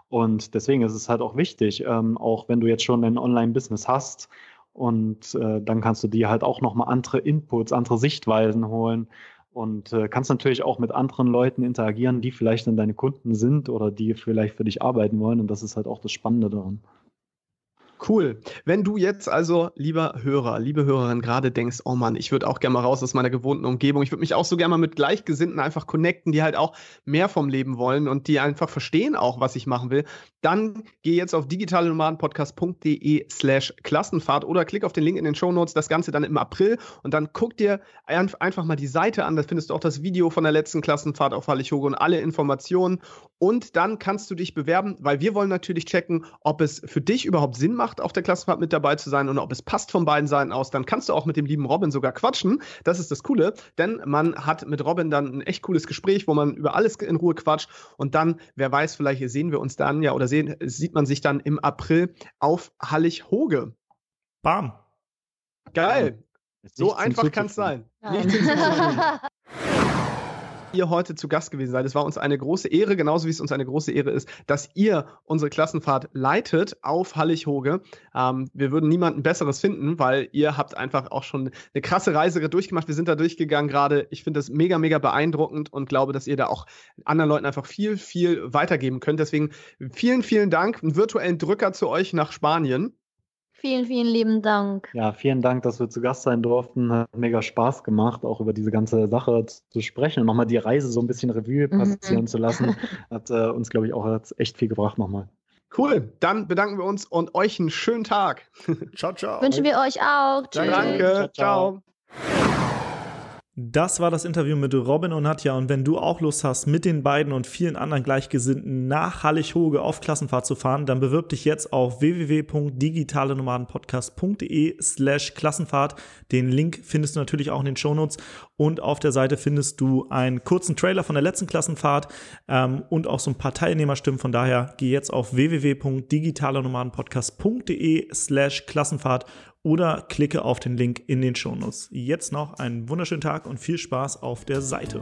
Und deswegen ist es halt auch wichtig, ähm, auch wenn du jetzt schon ein Online-Business hast, und äh, dann kannst du dir halt auch nochmal andere Inputs, andere Sichtweisen holen und äh, kannst natürlich auch mit anderen Leuten interagieren, die vielleicht dann deine Kunden sind oder die vielleicht für dich arbeiten wollen. Und das ist halt auch das Spannende daran. Cool. Wenn du jetzt also, lieber Hörer, liebe Hörerin, gerade denkst, oh Mann, ich würde auch gerne mal raus aus meiner gewohnten Umgebung, ich würde mich auch so gerne mal mit Gleichgesinnten einfach connecten, die halt auch mehr vom Leben wollen und die einfach verstehen auch, was ich machen will, dann geh jetzt auf digitalenomadenpodcast.de slash Klassenfahrt oder klick auf den Link in den Show Notes, das Ganze dann im April. Und dann guck dir einfach mal die Seite an, da findest du auch das Video von der letzten Klassenfahrt auf Hallig-Hoge und alle Informationen. Und dann kannst du dich bewerben, weil wir wollen natürlich checken, ob es für dich überhaupt Sinn macht, auf der Klassenfahrt mit dabei zu sein und ob es passt von beiden Seiten aus. Dann kannst du auch mit dem lieben Robin sogar quatschen. Das ist das Coole, denn man hat mit Robin dann ein echt cooles Gespräch, wo man über alles in Ruhe quatscht und dann, wer weiß, vielleicht sehen wir uns dann ja oder sehen, sieht man sich dann im April auf Hallig-Hoge. Bam. Geil. So einfach kann es sein. Nicht ihr heute zu Gast gewesen seid. Es war uns eine große Ehre, genauso wie es uns eine große Ehre ist, dass ihr unsere Klassenfahrt leitet auf Hallig-Hoge. Ähm, wir würden niemanden Besseres finden, weil ihr habt einfach auch schon eine krasse Reise durchgemacht. Wir sind da durchgegangen gerade. Ich finde das mega, mega beeindruckend und glaube, dass ihr da auch anderen Leuten einfach viel, viel weitergeben könnt. Deswegen vielen, vielen Dank. Einen virtuellen Drücker zu euch nach Spanien. Vielen, vielen lieben Dank. Ja, vielen Dank, dass wir zu Gast sein durften. Hat mega Spaß gemacht, auch über diese ganze Sache zu sprechen und nochmal die Reise so ein bisschen Revue mhm. passieren mhm. zu lassen. Hat äh, uns, glaube ich, auch echt viel gebracht nochmal. Cool, dann bedanken wir uns und euch einen schönen Tag. ciao, ciao. Wünschen wir euch auch. Tschüss. Danke, ciao. ciao. Das war das Interview mit Robin und Nadja. Und wenn du auch Lust hast, mit den beiden und vielen anderen Gleichgesinnten nach Hallig-Hoge auf Klassenfahrt zu fahren, dann bewirb dich jetzt auf www.digitalenomadenpodcast.de slash Klassenfahrt. Den Link findest du natürlich auch in den Shownotes. Und auf der Seite findest du einen kurzen Trailer von der letzten Klassenfahrt ähm, und auch so ein paar Teilnehmerstimmen. Von daher geh jetzt auf www.digitalenomadenpodcast.de slash Klassenfahrt oder klicke auf den Link in den Shownotes. Jetzt noch einen wunderschönen Tag und viel Spaß auf der Seite.